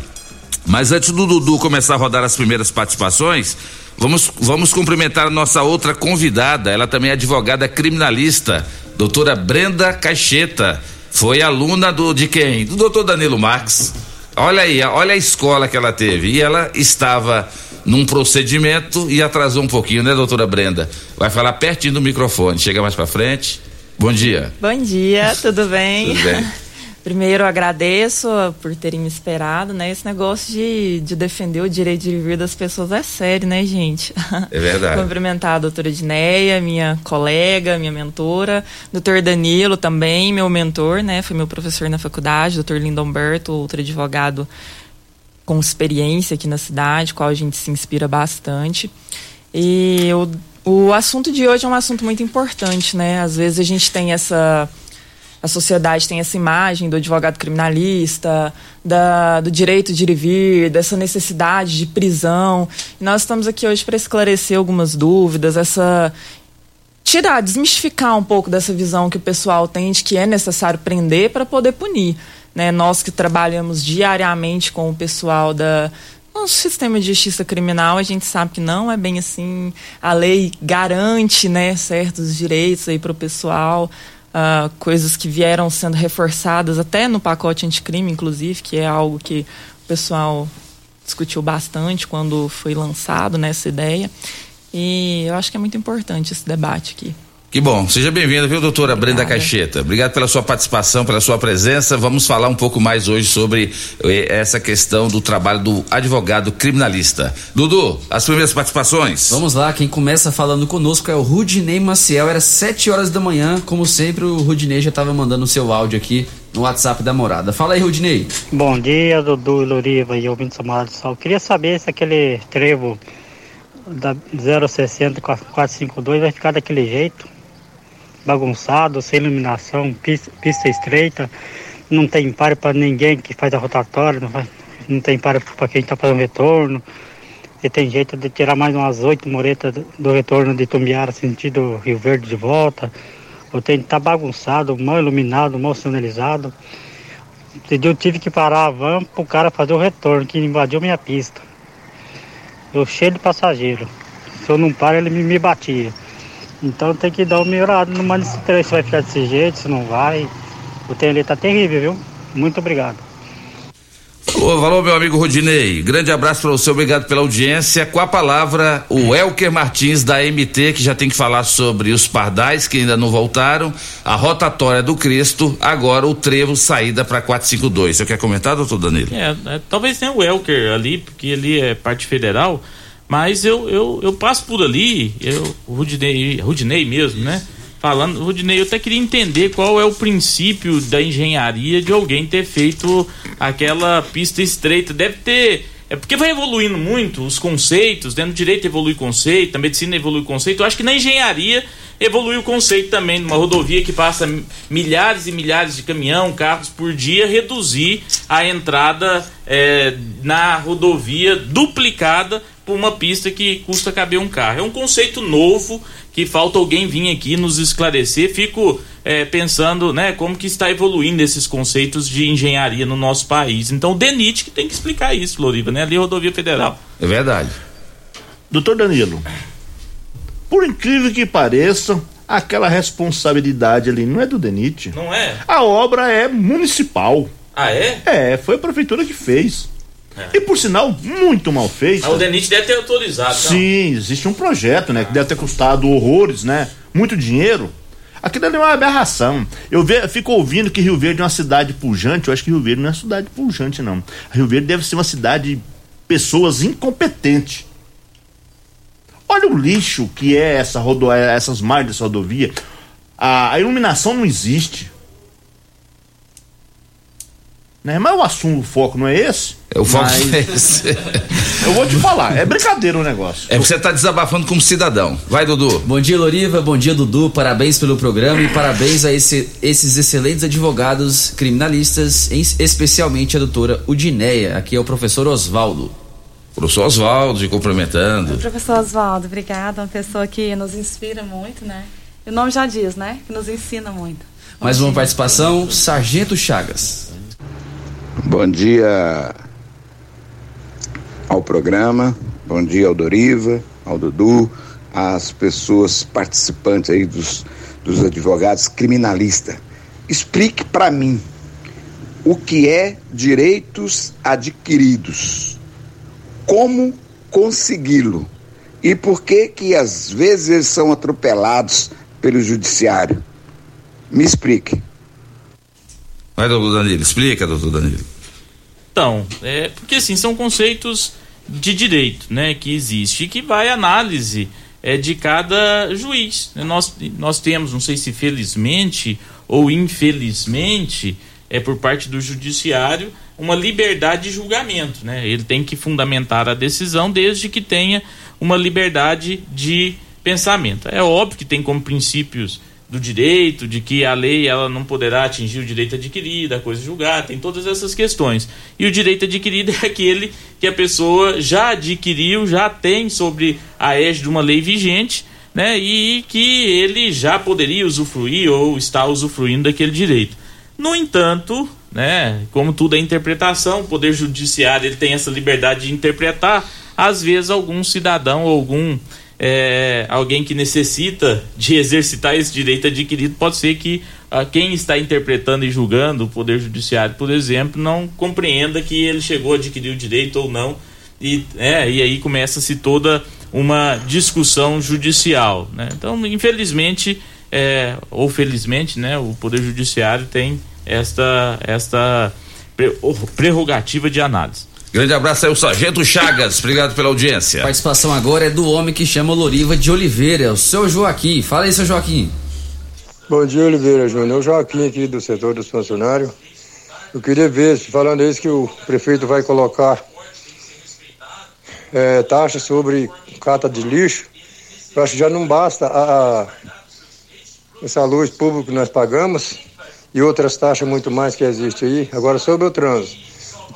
Mas antes do Dudu começar a rodar as primeiras participações, vamos, vamos cumprimentar a nossa outra convidada. Ela também é advogada criminalista, doutora Brenda Caixeta. Foi aluna do de quem? Do doutor Danilo Marques. Olha aí, olha a escola que ela teve. E ela estava num procedimento e atrasou um pouquinho, né, doutora Brenda? Vai falar pertinho do microfone. Chega mais para frente. Bom dia. Bom dia, tudo bem? Tudo bem? Primeiro, agradeço por terem me esperado, né? Esse negócio de, de defender o direito de vir das pessoas é sério, né, gente? É verdade. Cumprimentar a doutora Edneia, minha colega, minha mentora, doutor Danilo também, meu mentor, né? Foi meu professor na faculdade, doutor Lindomberto, outro advogado com experiência aqui na cidade, qual a gente se inspira bastante. E o, o assunto de hoje é um assunto muito importante, né? Às vezes a gente tem essa a sociedade tem essa imagem do advogado criminalista, da, do direito de ir e vir, dessa necessidade de prisão. E nós estamos aqui hoje para esclarecer algumas dúvidas, essa tirar, desmistificar um pouco dessa visão que o pessoal tem de que é necessário prender para poder punir. Né? Nós que trabalhamos diariamente com o pessoal da no sistema de justiça criminal, a gente sabe que não é bem assim. A lei garante, né, certos direitos aí para o pessoal. Uh, coisas que vieram sendo reforçadas até no pacote anticrime, inclusive, que é algo que o pessoal discutiu bastante quando foi lançado nessa ideia. E eu acho que é muito importante esse debate aqui. Que bom. Seja bem-vinda, viu, doutora Brenda Caixeta? Obrigado pela sua participação, pela sua presença. Vamos falar um pouco mais hoje sobre eh, essa questão do trabalho do advogado criminalista. Dudu, as primeiras participações. Vamos lá, quem começa falando conosco é o Rudinei Maciel. Era 7 horas da manhã, como sempre, o Rudinei já estava mandando o seu áudio aqui no WhatsApp da morada. Fala aí, Rudinei. Bom dia, Dudu e Loriva e ouvintes amados do sol. Queria saber se aquele trevo da 060 452 vai ficar daquele jeito, bagunçado, sem iluminação, pista, pista estreita. não tem pare para ninguém que faz a rotatória, não, faz, não tem pare para quem está fazendo retorno. E tem jeito de tirar mais umas oito muretas do, retorno de Tumbiara, sentido Rio Verde de volta. O trem tá bagunçado, mal iluminado, mal sinalizado. Eu tive que parar a van pro cara fazer o retorno, que invadiu minha pista. Eu cheio de passageiro. Se eu não paro, ele me, me batia. Então tem que dar uma melhorada no mano se vai ficar desse jeito, se não vai. O trem ali tá terrível, viu? Muito obrigado. Falou, falou, meu amigo Rodinei. Grande abraço para você, obrigado pela audiência. Com a palavra, o Elker Martins da MT, que já tem que falar sobre os pardais que ainda não voltaram, a rotatória do Cristo, agora o trevo saída para 452. Você quer comentar, doutor Danilo? É, é, talvez tenha o Elker ali, porque ali é parte federal, mas eu, eu, eu passo por ali, eu, o Rudinei, Rudinei mesmo, né? falando, Rudinei, eu até queria entender qual é o princípio da engenharia de alguém ter feito aquela pista estreita. Deve ter. É porque vai evoluindo muito os conceitos, né? No direito evolui conceito, na medicina evolui conceito. Eu acho que na engenharia evolui o conceito também de uma rodovia que passa milhares e milhares de caminhão, carros por dia, reduzir a entrada é, na rodovia duplicada por uma pista que custa caber um carro. É um conceito novo que falta alguém vir aqui nos esclarecer. Fico é, pensando, né, como que está evoluindo esses conceitos de engenharia no nosso país. Então o DENIT que tem que explicar isso, Floriva, né? Ali é rodovia federal. É verdade. Doutor Danilo, por incrível que pareça, aquela responsabilidade ali não é do DENIT. Não é? A obra é municipal. Ah, é? É, foi a prefeitura que fez. É. E por sinal, muito mal feito. O DENIT deve ter autorizado. Sim, não? existe um projeto, né? Que deve ter custado horrores, né? Muito dinheiro. Aquilo ali é uma aberração. Eu ve, fico ouvindo que Rio Verde é uma cidade pujante. Eu acho que Rio Verde não é cidade pujante, não. Rio Verde deve ser uma cidade de pessoas incompetentes. Olha o lixo que é essa rodo, essas margens dessa rodovia. A, a iluminação não existe. Né? Mas o assunto, o foco não é esse? É o foco Mas... é esse. Eu vou te falar, é brincadeira o negócio. É porque você tá desabafando como cidadão. Vai, Dudu. Bom dia, Loriva. Bom dia, Dudu. Parabéns pelo programa e parabéns a esse, esses excelentes advogados criminalistas, especialmente a doutora Udineia. Aqui é o professor Oswaldo. Professor Oswaldo, te cumprimentando. Professor Oswaldo, obrigada. Uma pessoa que nos inspira muito, né? O nome já diz, né? Que nos ensina muito. Mais uma participação, Sargento Chagas. Bom dia ao programa, bom dia ao Doriva, ao Dudu, às pessoas participantes aí dos, dos advogados criminalistas. Explique para mim o que é direitos adquiridos, como consegui-lo e por que que às vezes eles são atropelados pelo judiciário. Me explique. Vai, doutor Danilo, explica, doutor Danilo. Então, é, porque assim, são conceitos de direito, né, que existe e que vai análise é, de cada juiz. Né? Nós, nós temos, não sei se felizmente ou infelizmente, é por parte do judiciário, uma liberdade de julgamento, né? Ele tem que fundamentar a decisão desde que tenha uma liberdade de pensamento. É óbvio que tem como princípios do direito, de que a lei ela não poderá atingir o direito adquirido, a coisa julgada, tem todas essas questões. E o direito adquirido é aquele que a pessoa já adquiriu, já tem sobre a égide de uma lei vigente, né? E que ele já poderia usufruir ou está usufruindo daquele direito. No entanto, né, como tudo é interpretação, o poder judiciário ele tem essa liberdade de interpretar, às vezes algum cidadão ou algum é, alguém que necessita de exercitar esse direito adquirido, pode ser que ah, quem está interpretando e julgando o Poder Judiciário, por exemplo, não compreenda que ele chegou a adquirir o direito ou não. E, é, e aí começa-se toda uma discussão judicial. Né? Então, infelizmente, é, ou felizmente, né, o Poder Judiciário tem esta, esta prerrogativa de análise. Grande abraço aí, o Sargento Chagas. Obrigado pela audiência. A participação agora é do homem que chama Loriva de Oliveira, o seu Joaquim. Fala aí, seu Joaquim. Bom dia, Oliveira Júnior. O Joaquim aqui do setor dos funcionários. Eu queria ver, falando isso, que o prefeito vai colocar é, taxa sobre cata de lixo. Eu acho que já não basta a, a essa luz pública que nós pagamos. e outras taxas muito mais que existem aí. Agora, sobre o trânsito.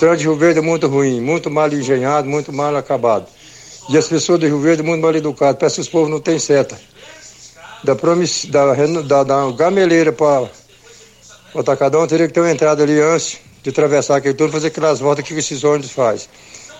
Trânsito de Rio Verde é muito ruim, muito mal engenhado, muito mal acabado. E as pessoas de Rio Verde muito mal educadas. Parece que os povos não têm seta. Da, promiss... da, da, da gameleira para o Atacadão teria que ter uma entrada ali antes de atravessar aquele turno, fazer aquelas voltas que esses ônibus fazem.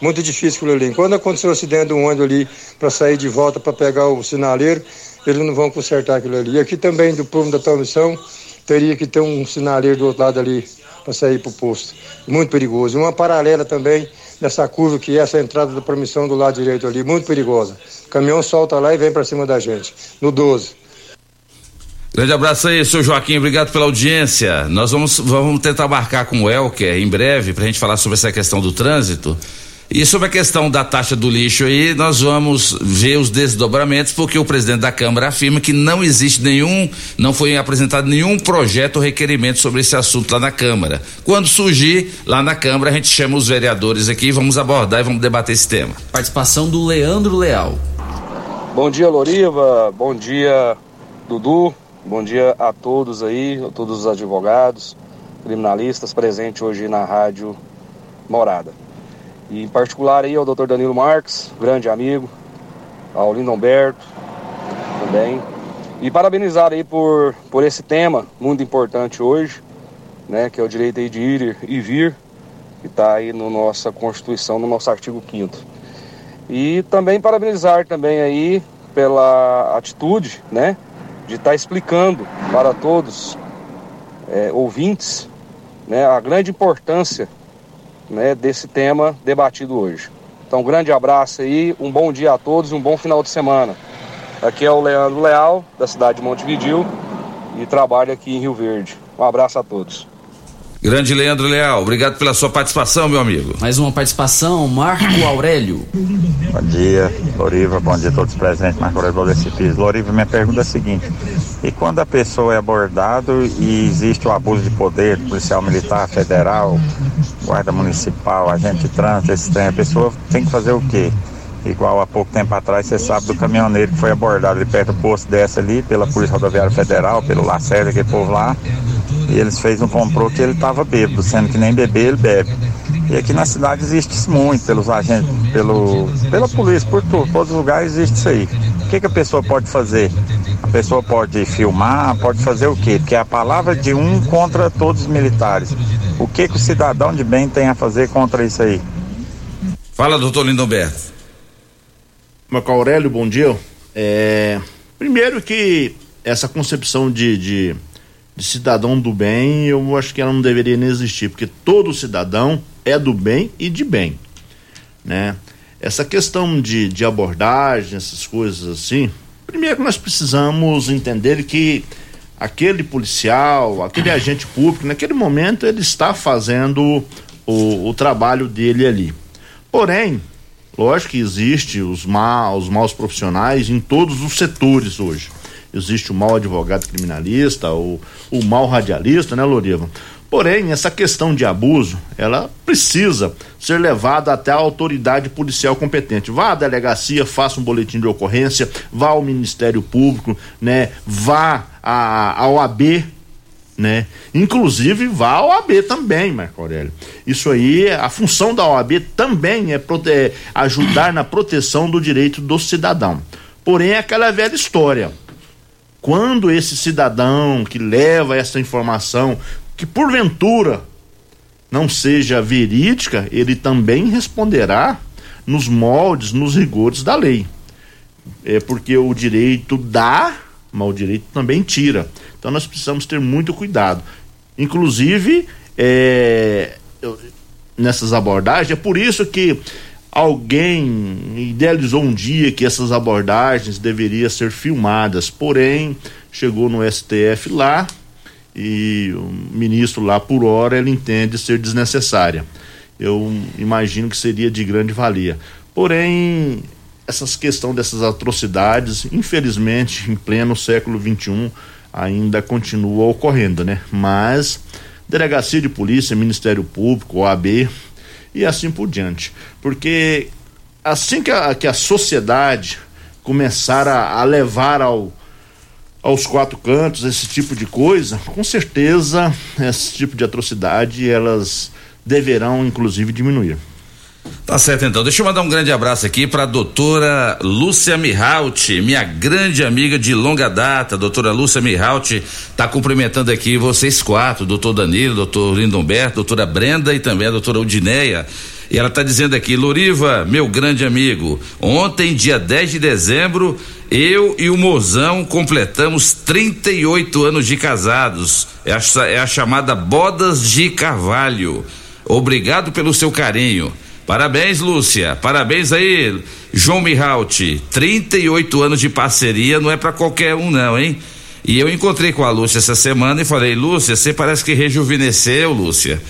Muito difícil aquilo ali. Quando aconteceu o acidente do ônibus ali para sair de volta para pegar o sinaleiro, eles não vão consertar aquilo ali. E aqui também do prumo da transmissão teria que ter um sinaleiro do outro lado ali para sair para o posto. Muito perigoso. Uma paralela também nessa curva que é essa entrada da permissão do lado direito ali, muito perigosa. O caminhão solta lá e vem para cima da gente, no 12. Grande abraço aí, seu Joaquim, obrigado pela audiência. Nós vamos, vamos tentar marcar com o Elker em breve para a gente falar sobre essa questão do trânsito. E sobre a questão da taxa do lixo aí, nós vamos ver os desdobramentos, porque o presidente da Câmara afirma que não existe nenhum, não foi apresentado nenhum projeto ou requerimento sobre esse assunto lá na Câmara. Quando surgir lá na Câmara, a gente chama os vereadores aqui, vamos abordar e vamos debater esse tema. Participação do Leandro Leal. Bom dia, Loriva. Bom dia, Dudu. Bom dia a todos aí, a todos os advogados, criminalistas presentes hoje na Rádio Morada. E em particular aí ao Dr. Danilo Marques, grande amigo, ao Lindo Humberto também. E parabenizar aí por, por esse tema muito importante hoje, né, que é o direito aí de ir e vir, que está aí na no nossa Constituição, no nosso artigo 5 E também parabenizar também aí pela atitude, né, de estar tá explicando para todos é, ouvintes né, a grande importância né, desse tema debatido hoje. Então, um grande abraço aí, um bom dia a todos um bom final de semana. Aqui é o Leandro Leal, da cidade de Montevidil, e trabalho aqui em Rio Verde. Um abraço a todos. Grande Leandro Leal, obrigado pela sua participação, meu amigo. Mais uma participação, Marco Aurélio. Bom dia, Loriva, bom dia a todos presentes, Marco Aurélio desse piso. Loriva, minha pergunta é a seguinte: e quando a pessoa é abordado e existe o abuso de poder, policial militar, federal, guarda municipal, agente de trânsito, esse trem, a pessoa tem que fazer o quê? Igual há pouco tempo atrás, você sabe do caminhoneiro que foi abordado ali perto do posto dessa ali, pela Polícia Rodoviária Federal, pelo Lacerda, aquele povo lá. E eles fez um comprou que ele estava bêbado, sendo que nem beber ele bebe. E aqui na cidade existe isso muito, pelos agentes, pelo, pela polícia, por tudo, todos os lugares existe isso aí. O que, que a pessoa pode fazer? A pessoa pode filmar, pode fazer o quê? Porque é a palavra de um contra todos os militares. O que, que o cidadão de bem tem a fazer contra isso aí? Fala, doutor Lindomberto. Marco Aurélio, bom dia. É, primeiro que essa concepção de, de, de, cidadão do bem, eu acho que ela não deveria nem existir, porque todo cidadão é do bem e de bem, né? Essa questão de, de abordagem, essas coisas assim, primeiro nós precisamos entender que aquele policial, aquele agente público, naquele momento ele está fazendo o, o trabalho dele ali. Porém, Lógico que existe os maus, os maus profissionais em todos os setores hoje. Existe o mau advogado criminalista, o, o mau radialista, né, Loriva? Porém, essa questão de abuso, ela precisa ser levada até a autoridade policial competente. Vá à delegacia, faça um boletim de ocorrência, vá ao Ministério Público, né? Vá à, à OAB, né? Inclusive vá à OAB também, Marco Aurélio. Isso aí, a função da OAB também é, é ajudar na proteção do direito do cidadão. Porém, é aquela velha história. Quando esse cidadão que leva essa informação, que porventura não seja verídica, ele também responderá nos moldes, nos rigores da lei. É porque o direito dá, mas o direito também tira. Então nós precisamos ter muito cuidado. Inclusive, é, nessas abordagens, é por isso que alguém idealizou um dia que essas abordagens deveriam ser filmadas, porém chegou no STF lá e o ministro lá por hora ele entende ser desnecessária. Eu imagino que seria de grande valia. Porém, essas questão dessas atrocidades, infelizmente, em pleno século XXI, ainda continua ocorrendo, né? Mas delegacia de polícia, Ministério Público, OAB e assim por diante. Porque assim que a, que a sociedade começar a, a levar ao aos quatro cantos, esse tipo de coisa, com certeza esse tipo de atrocidade elas deverão inclusive diminuir. Tá certo então. Deixa eu mandar um grande abraço aqui para a doutora Lúcia Mihalt, minha grande amiga de longa data. Doutora Lúcia Mihalt tá cumprimentando aqui vocês quatro, doutor Danilo, doutor Lindomberto, doutora Brenda e também a doutora Udineia. E ela está dizendo aqui, Loriva, meu grande amigo, ontem, dia 10 de dezembro, eu e o Mozão completamos 38 anos de casados. É a, é a chamada Bodas de Carvalho. Obrigado pelo seu carinho. Parabéns, Lúcia. Parabéns aí, João Mihalt. 38 anos de parceria não é para qualquer um, não, hein? E eu encontrei com a Lúcia essa semana e falei, Lúcia, você parece que rejuvenesceu, Lúcia.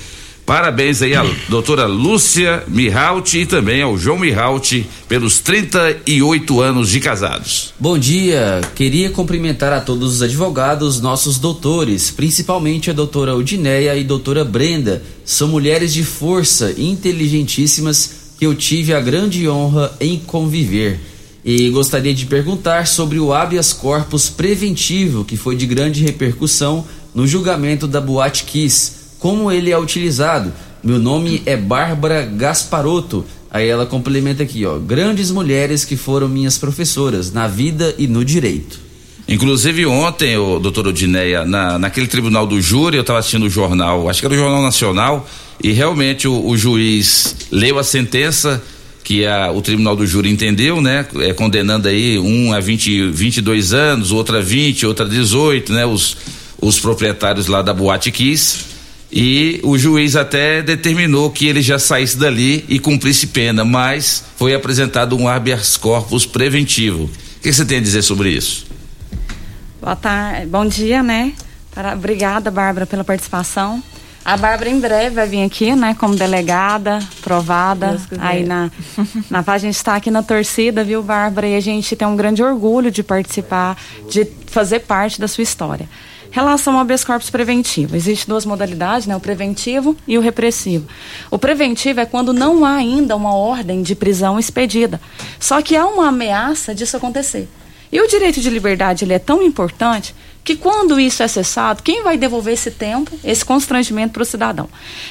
Parabéns aí à doutora Lúcia Mihalt e também ao João Mihalt pelos 38 anos de casados. Bom dia, queria cumprimentar a todos os advogados, nossos doutores, principalmente a doutora Udineia e doutora Brenda. São mulheres de força, inteligentíssimas, que eu tive a grande honra em conviver. E gostaria de perguntar sobre o habeas corpus preventivo, que foi de grande repercussão no julgamento da Boate Kiss como ele é utilizado. Meu nome é Bárbara Gasparotto. Aí ela complementa aqui, ó, grandes mulheres que foram minhas professoras na vida e no direito. Inclusive ontem, o doutor Odineia, na, naquele tribunal do júri, eu estava assistindo o jornal, acho que era o Jornal Nacional, e realmente o, o juiz leu a sentença que a, o tribunal do júri entendeu, né? É, condenando aí um a 20, 22 anos, outra 20, outra 18, né? Os, os proprietários lá da Boate Kiss e o juiz até determinou que ele já saísse dali e cumprisse pena, mas foi apresentado um habeas corpus preventivo. O que você tem a dizer sobre isso? Boa tarde, bom dia, né? Obrigada, Bárbara, pela participação. A Bárbara em breve vai vir aqui, né, como delegada, provada. Aí na, na a gente está aqui na torcida, viu, Bárbara? E a gente tem um grande orgulho de participar, de fazer parte da sua história. Relação ao habeas corpus preventivo, existem duas modalidades, né? O preventivo e o repressivo. O preventivo é quando não há ainda uma ordem de prisão expedida, só que há uma ameaça disso acontecer. E o direito de liberdade ele é tão importante que quando isso é cessado, quem vai devolver esse tempo, esse constrangimento para o cidadão?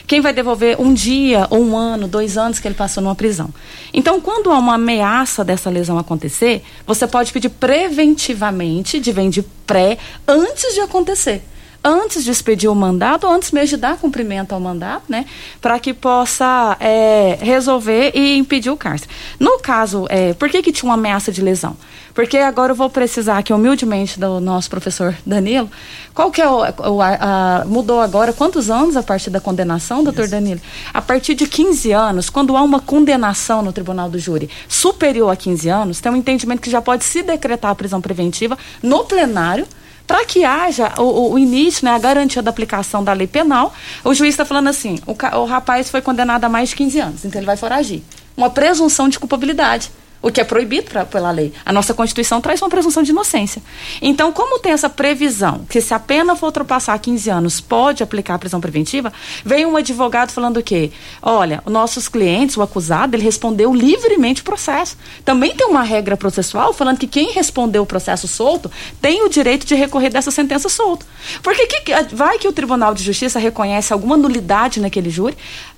Quem vai devolver um dia, ou um ano, dois anos que ele passou numa prisão? Então, quando há uma ameaça dessa lesão acontecer, você pode pedir preventivamente, de vem de pré, antes de acontecer antes de expedir o mandato, ou antes mesmo de dar cumprimento ao mandato, né, para que possa é, resolver e impedir o cárcere. No caso, é, por que, que tinha uma ameaça de lesão? Porque agora eu vou precisar aqui humildemente do nosso professor Danilo. Qual que é o, o a, a, mudou agora quantos anos a partir da condenação, doutor Isso. Danilo? A partir de 15 anos, quando há uma condenação no tribunal do júri superior a 15 anos, tem um entendimento que já pode se decretar a prisão preventiva no plenário para que haja o, o, início, né, a garantia da aplicação da lei penal, o juiz está falando assim: o, o rapaz foi condenado a mais de 15 anos, então ele vai foragir. Uma presunção de culpabilidade o que é proibido pra, pela lei. A nossa Constituição traz uma presunção de inocência. Então, como tem essa previsão que se a pena for ultrapassar 15 anos pode aplicar a prisão preventiva, veio um advogado falando o quê? Olha, nossos clientes, o acusado, ele respondeu livremente o processo. Também tem uma regra processual falando que quem respondeu o processo solto tem o direito de recorrer dessa sentença solta. Porque que, vai que o Tribunal de Justiça reconhece alguma nulidade naquele júri,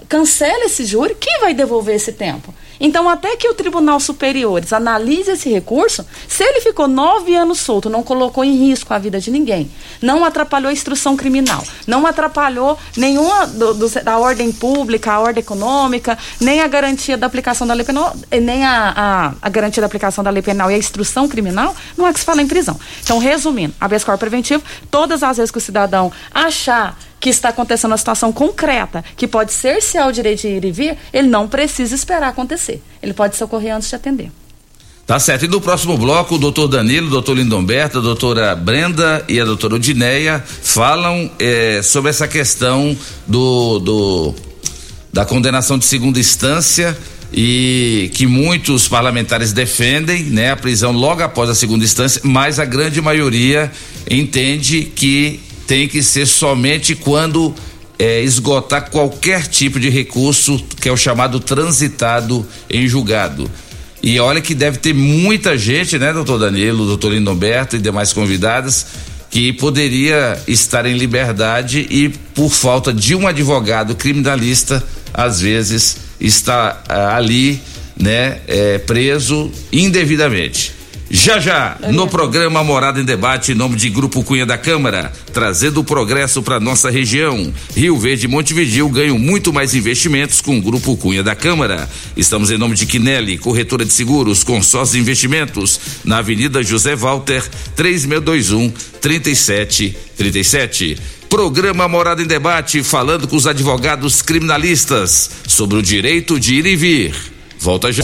cancela esse júri, quem vai devolver esse tempo? Então, até que o Tribunal Superiores analise esse recurso, se ele ficou nove anos solto, não colocou em risco a vida de ninguém, não atrapalhou a instrução criminal, não atrapalhou nenhuma do, do, da ordem pública, a ordem econômica, nem a garantia da aplicação da lei penal, nem a, a, a garantia da aplicação da lei penal e a instrução criminal, não é que se fala em prisão. Então, resumindo, habeas corpus preventivo, todas as vezes que o cidadão achar que está acontecendo uma situação concreta, que pode cercear o direito de ir e vir, ele não precisa esperar acontecer. Ele pode socorrer antes de atender. Tá certo. E no próximo bloco, o doutor Danilo, o doutor Lindomberto, a doutora Brenda e a doutora Odineia falam eh, sobre essa questão do, do da condenação de segunda instância e que muitos parlamentares defendem, né, a prisão logo após a segunda instância, mas a grande maioria entende que tem que ser somente quando é, esgotar qualquer tipo de recurso que é o chamado transitado em julgado. E olha que deve ter muita gente, né, doutor Danilo, doutor Lindomberto e demais convidadas, que poderia estar em liberdade e, por falta de um advogado criminalista, às vezes está ah, ali, né, eh, preso indevidamente. Já já, no programa Morada em Debate, em nome de Grupo Cunha da Câmara, trazendo o progresso para nossa região. Rio Verde e Montevidil ganham muito mais investimentos com o Grupo Cunha da Câmara. Estamos em nome de Quinelli, corretora de seguros, consórcio de investimentos, na Avenida José Walter, 3621 3737. Programa Morada em Debate, falando com os advogados criminalistas sobre o direito de ir e vir. Volta já.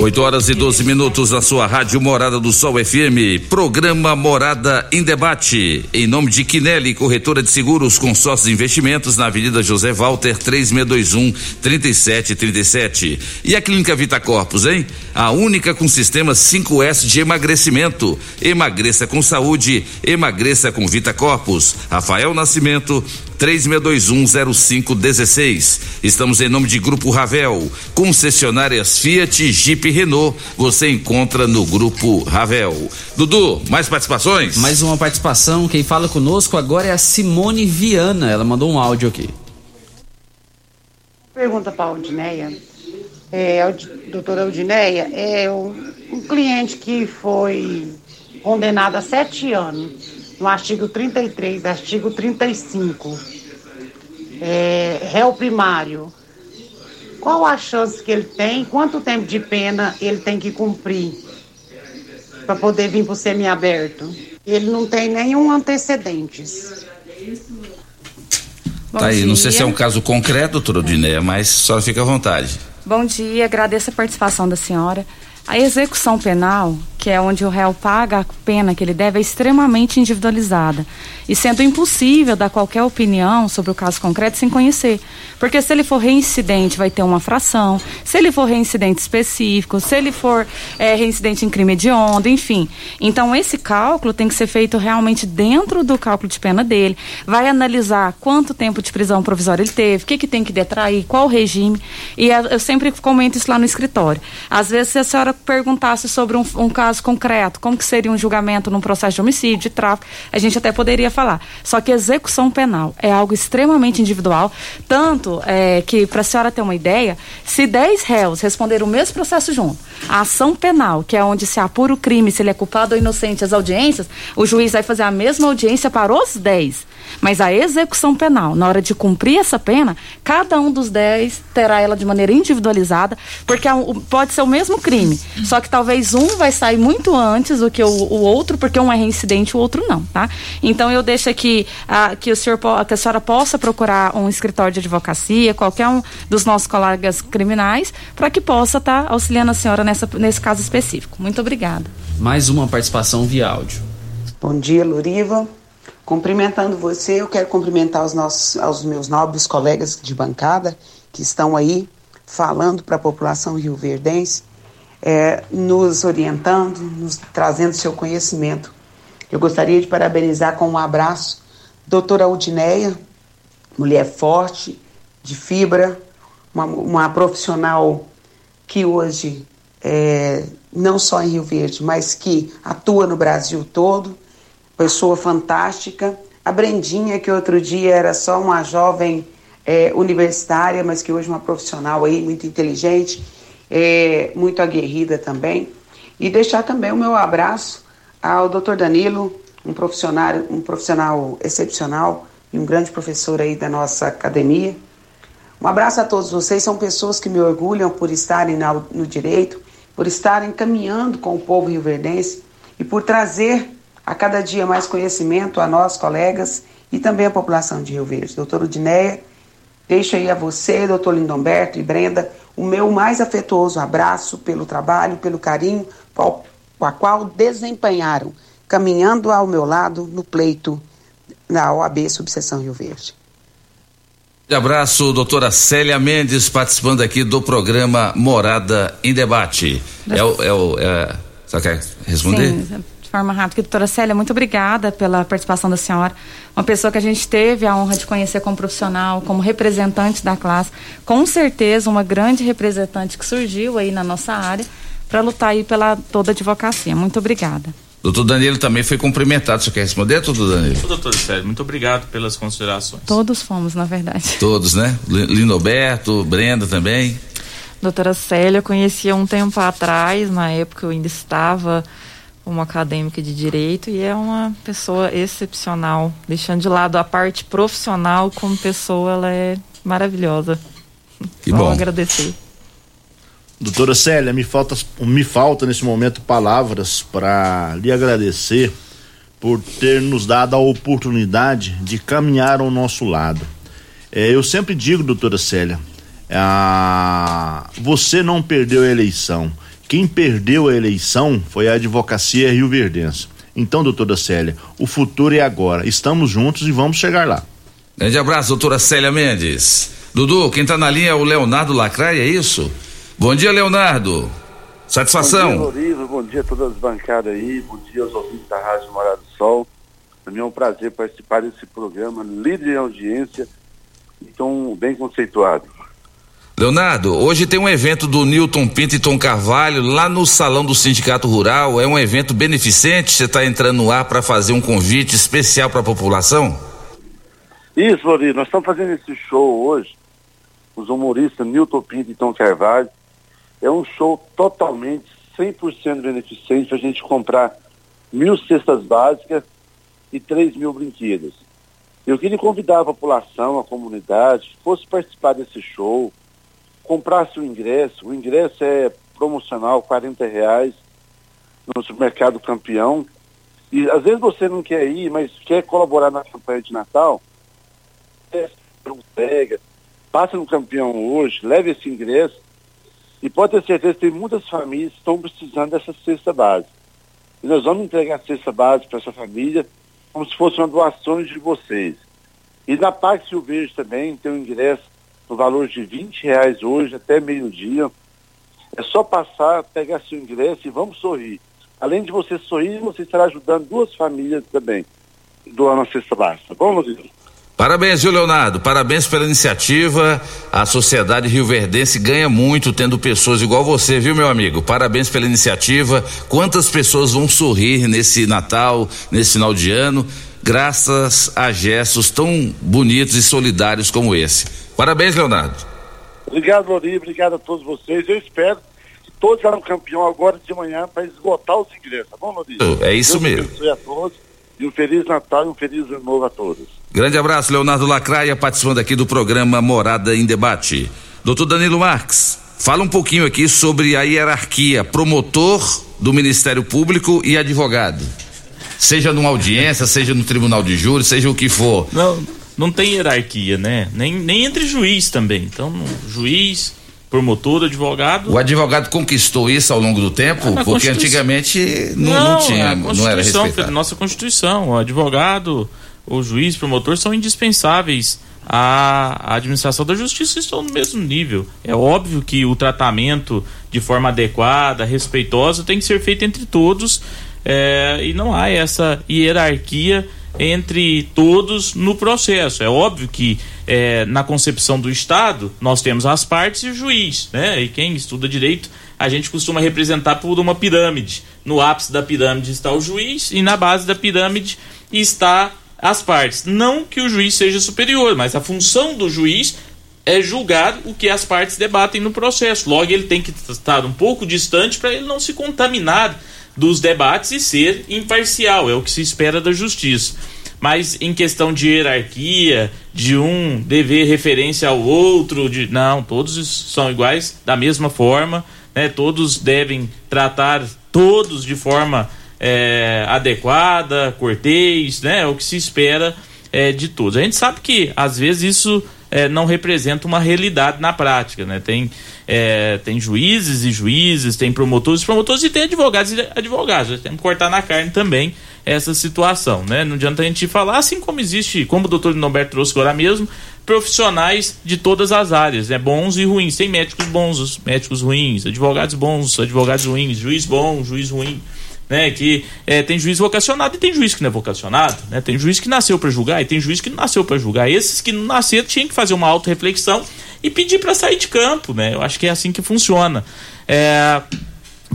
8 horas e 12 minutos na sua rádio Morada do Sol FM. Programa Morada em Debate. Em nome de Quinelli, corretora de seguros, consórcios e investimentos, na Avenida José Walter, 3621 3737. E a Clínica Vita Corpus, hein? A única com sistema 5S de emagrecimento. Emagreça com saúde, emagreça com Vita Corpus. Rafael Nascimento, 36210516. Estamos em nome de Grupo Ravel, concessionárias Fiat, Jeep e Renault. Você encontra no Grupo Ravel. Dudu, mais participações? Mais uma participação. Quem fala conosco agora é a Simone Viana. Ela mandou um áudio aqui. Pergunta para a Aldineia. É, Audi- doutora Aldineia, é um, um cliente que foi condenado a sete anos, no artigo 33, artigo 35, é, réu primário. Qual a chance que ele tem? Quanto tempo de pena ele tem que cumprir para poder vir para o semiaberto? Ele não tem nenhum antecedentes. Tá aí, não sei dia. se é um caso concreto, doutora Odineia, mas só fica à vontade. Bom dia, agradeço a participação da senhora. A execução penal, que é onde o réu paga a pena que ele deve, é extremamente individualizada. E sendo impossível dar qualquer opinião sobre o caso concreto sem conhecer. Porque se ele for reincidente, vai ter uma fração. Se ele for reincidente específico, se ele for é, reincidente em crime hediondo, enfim. Então, esse cálculo tem que ser feito realmente dentro do cálculo de pena dele. Vai analisar quanto tempo de prisão provisória ele teve, o que, que tem que detrair, qual regime. E eu sempre comento isso lá no escritório. Às vezes, se a senhora perguntasse sobre um, um caso concreto, como que seria um julgamento num processo de homicídio, de tráfico, a gente até poderia falar. Só que execução penal é algo extremamente individual, tanto é, que, para a senhora ter uma ideia, se 10 réus responderam o mesmo processo junto, a ação penal, que é onde se apura o crime, se ele é culpado ou inocente, as audiências, o juiz vai fazer a mesma audiência para os 10. Mas a execução penal, na hora de cumprir essa pena, cada um dos 10 terá ela de maneira individualizada, porque é pode ser o mesmo crime, só que talvez um vai sair muito antes do que o, o outro, porque um é reincidente e o outro não, tá? Então eu deixo aqui ah, que, o senhor, que a senhora possa procurar um escritório de advocacia, qualquer um dos nossos colegas criminais, para que possa estar auxiliando a senhora nessa, nesse caso específico. Muito obrigada. Mais uma participação via áudio. Bom dia, Loriva. Cumprimentando você, eu quero cumprimentar os, nossos, aos meus nobres colegas de bancada que estão aí falando para a população rioverdense, é, nos orientando, nos trazendo seu conhecimento. Eu gostaria de parabenizar com um abraço doutora Aldineia, mulher forte, de fibra, uma, uma profissional que hoje, é, não só em Rio Verde, mas que atua no Brasil todo, pessoa fantástica. A Brendinha, que outro dia era só uma jovem é, universitária, mas que hoje é uma profissional aí, muito inteligente, é, muito aguerrida também. E deixar também o meu abraço ao Dr. Danilo, um profissional, um profissional excepcional e um grande professor aí da nossa academia. Um abraço a todos vocês, são pessoas que me orgulham por estarem na- no direito, por estarem caminhando com o povo rioverdense e por trazer a cada dia mais conhecimento a nós, colegas, e também a população de Rio Verde. Doutor Udineia, deixo aí a você, doutor Lindomberto e Brenda, o meu mais afetuoso abraço pelo trabalho, pelo carinho com a qual desempenharam, caminhando ao meu lado no pleito na OAB Subseção Rio Verde. De abraço, doutora Célia Mendes, participando aqui do programa Morada em Debate. É o. É o é, só quer responder? Sim, de forma rápida. Doutora Célia, muito obrigada pela participação da senhora. Uma pessoa que a gente teve a honra de conhecer como profissional, como representante da classe. Com certeza, uma grande representante que surgiu aí na nossa área para lutar aí pela toda a advocacia. Muito obrigada. Doutor Danilo também foi cumprimentado. Você quer responder, doutor Danilo? Doutor Sérgio, muito obrigado pelas considerações. Todos fomos, na verdade. Todos, né? Linoberto, Brenda também. Doutora Célia, eu conhecia um tempo atrás, na época eu ainda estava uma acadêmica de direito e é uma pessoa excepcional. Deixando de lado a parte profissional, como pessoa, ela é maravilhosa. Que bom. agradecer. Doutora Célia, me falta, me falta nesse momento palavras para lhe agradecer por ter nos dado a oportunidade de caminhar ao nosso lado. É, eu sempre digo, doutora Célia, ah, você não perdeu a eleição. Quem perdeu a eleição foi a advocacia Rio Verdense. Então, doutora Célia, o futuro é agora. Estamos juntos e vamos chegar lá. Grande abraço, doutora Célia Mendes. Dudu, quem está na linha é o Leonardo Lacraia, é isso? Bom dia, Leonardo. Satisfação. Bom dia, Loriva. Bom dia a todas as bancadas aí. Bom dia aos ouvintes da Rádio Morada do Sol. Para mim é um prazer participar desse programa, líder em audiência e tão bem conceituado. Leonardo, hoje tem um evento do Newton Pinto e Tom Carvalho lá no Salão do Sindicato Rural. É um evento beneficente. Você está entrando no ar para fazer um convite especial para a população? Isso, Loriva. Nós estamos fazendo esse show hoje. Os humoristas Newton Pinto e Tom Carvalho é um show totalmente 100% beneficente para a gente comprar mil cestas básicas e 3 mil brinquedos. Eu queria convidar a população, a comunidade, fosse participar desse show, comprasse o ingresso. O ingresso é promocional, 40 reais no supermercado campeão. E às vezes você não quer ir, mas quer colaborar na campanha de Natal, pega, passa no campeão hoje, leve esse ingresso e pode ter certeza que tem muitas famílias que estão precisando dessa cesta básica. E nós vamos entregar a cesta básica para essa família como se fosse uma doação de vocês. E na Pax Rio Verde também tem um ingresso no valor de 20 reais hoje até meio-dia. É só passar, pegar seu ingresso e vamos sorrir. Além de você sorrir, você estará ajudando duas famílias também, doando a cesta básica. Bom, Rodrigo? Parabéns, viu, Leonardo? Parabéns pela iniciativa. A sociedade rioverdense ganha muito tendo pessoas igual você, viu, meu amigo? Parabéns pela iniciativa. Quantas pessoas vão sorrir nesse Natal, nesse final de ano, graças a gestos tão bonitos e solidários como esse. Parabéns, Leonardo. Obrigado, Lori. Obrigado a todos vocês. Eu espero que todos eram campeão agora de manhã para esgotar os ingressos, tá bom, Lori? É isso Deus mesmo. abençoe a todos e um Feliz Natal e um Feliz Ano Novo a todos. Grande abraço, Leonardo Lacraia, participando aqui do programa Morada em Debate. Doutor Danilo Marques, fala um pouquinho aqui sobre a hierarquia promotor do Ministério Público e advogado. Seja numa audiência, seja no tribunal de júri, seja o que for. Não, não tem hierarquia, né? Nem, nem entre juiz também. Então, juiz, promotor, advogado. O advogado conquistou isso ao longo do tempo, Ah, porque antigamente não, não, não tinha, não era respeitado. Nossa Constituição, o advogado, o juiz, o promotor são indispensáveis à administração da justiça estão no mesmo nível. É óbvio que o tratamento de forma adequada, respeitosa, tem que ser feito entre todos é, e não há essa hierarquia entre todos no processo. É óbvio que é, na concepção do Estado nós temos as partes e o juiz, né? E quem estuda direito a gente costuma representar por uma pirâmide. No ápice da pirâmide está o juiz e na base da pirâmide está as partes. Não que o juiz seja superior, mas a função do juiz é julgar o que as partes debatem no processo. Logo, ele tem que estar um pouco distante para ele não se contaminar dos debates e ser imparcial. É o que se espera da justiça. Mas em questão de hierarquia, de um dever referência ao outro, de não, todos são iguais da mesma forma, né? Todos devem tratar todos de forma é, adequada, cortês, né? É o que se espera é, de todos. A gente sabe que às vezes isso é, não representa uma realidade na prática, né? Tem, é, tem juízes e juízes, tem promotores e promotores e tem advogados e advogados. Temos que cortar na carne também essa situação, né? Não adianta a gente falar, assim como existe, como o doutor Norberto trouxe agora mesmo, profissionais de todas as áreas, né? Bons e ruins. Tem médicos bons, médicos ruins, advogados bons, advogados ruins, juiz bom, juiz ruim. Né, que é, tem juiz vocacionado e tem juiz que não é vocacionado, né? Tem juiz que nasceu para julgar e tem juiz que não nasceu para julgar. Esses que não nasceram tinham que fazer uma auto-reflexão e pedir para sair de campo, né? Eu acho que é assim que funciona. É,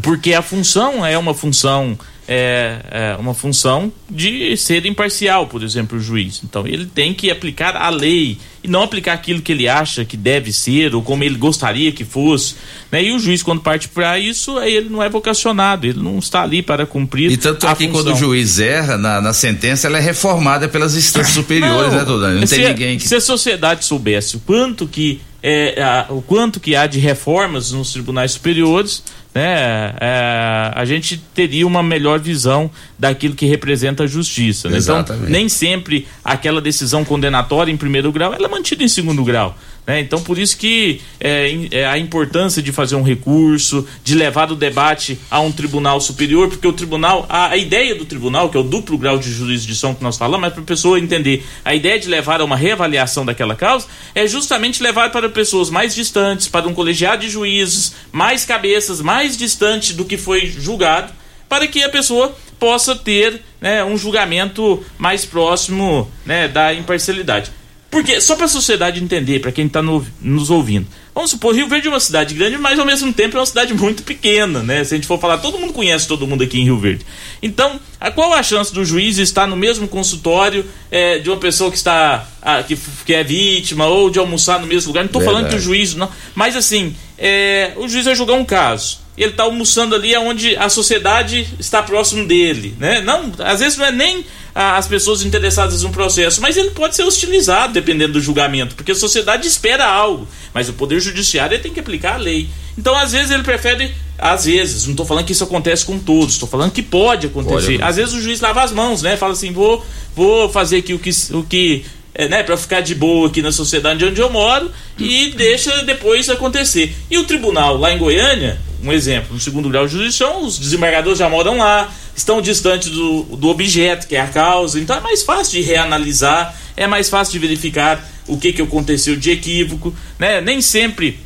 porque a função é uma função é, é, uma função de ser imparcial, por exemplo, o juiz. Então ele tem que aplicar a lei e não aplicar aquilo que ele acha que deve ser ou como ele gostaria que fosse. Né? E o juiz, quando parte para isso, ele não é vocacionado, ele não está ali para cumprir. E tanto função. quando o juiz erra na, na sentença, ela é reformada pelas instâncias superiores, não, né, Dodane? Não se, tem ninguém que. Se a sociedade soubesse o quanto que é, a, o quanto que há de reformas nos tribunais superiores, né, é, a gente teria uma melhor visão daquilo que representa a justiça. Né? Então, nem sempre aquela decisão condenatória em primeiro grau ela é mantida em segundo grau. Né? Então, por isso que é, é, a importância de fazer um recurso, de levar o debate a um tribunal superior, porque o tribunal, a, a ideia do tribunal, que é o duplo grau de jurisdição que nós falamos, é para a pessoa entender, a ideia de levar a uma reavaliação daquela causa é justamente levar para pessoas mais distantes, para um colegiado de juízes, mais cabeças, mais distante do que foi julgado, para que a pessoa possa ter né, um julgamento mais próximo né, da imparcialidade. Porque, só para a sociedade entender, para quem está nos ouvindo, vamos supor, Rio Verde é uma cidade grande, mas ao mesmo tempo é uma cidade muito pequena, né? Se a gente for falar, todo mundo conhece todo mundo aqui em Rio Verde. Então, a, qual a chance do juiz estar no mesmo consultório é, de uma pessoa que está ah, que, que é vítima ou de almoçar no mesmo lugar? Não estou falando que o juiz não, mas assim, é, o juiz vai julgar um caso. Ele está almoçando ali onde a sociedade está próximo dele, né? Não, às vezes não é nem as pessoas interessadas no processo, mas ele pode ser hostilizado dependendo do julgamento, porque a sociedade espera algo, mas o poder judiciário tem que aplicar a lei. Então, às vezes ele prefere, às vezes, não estou falando que isso acontece com todos, estou falando que pode acontecer. Pode acontecer. às vezes o juiz lava as mãos, né? Fala assim, vou, vou fazer aqui o que, o que é, né, para ficar de boa aqui na sociedade onde eu moro e deixa depois acontecer. E o tribunal lá em Goiânia, um exemplo, no segundo grau de jurisdição, os desembargadores já moram lá, estão distantes do, do objeto, que é a causa, então é mais fácil de reanalisar, é mais fácil de verificar o que, que aconteceu de equívoco, né? Nem sempre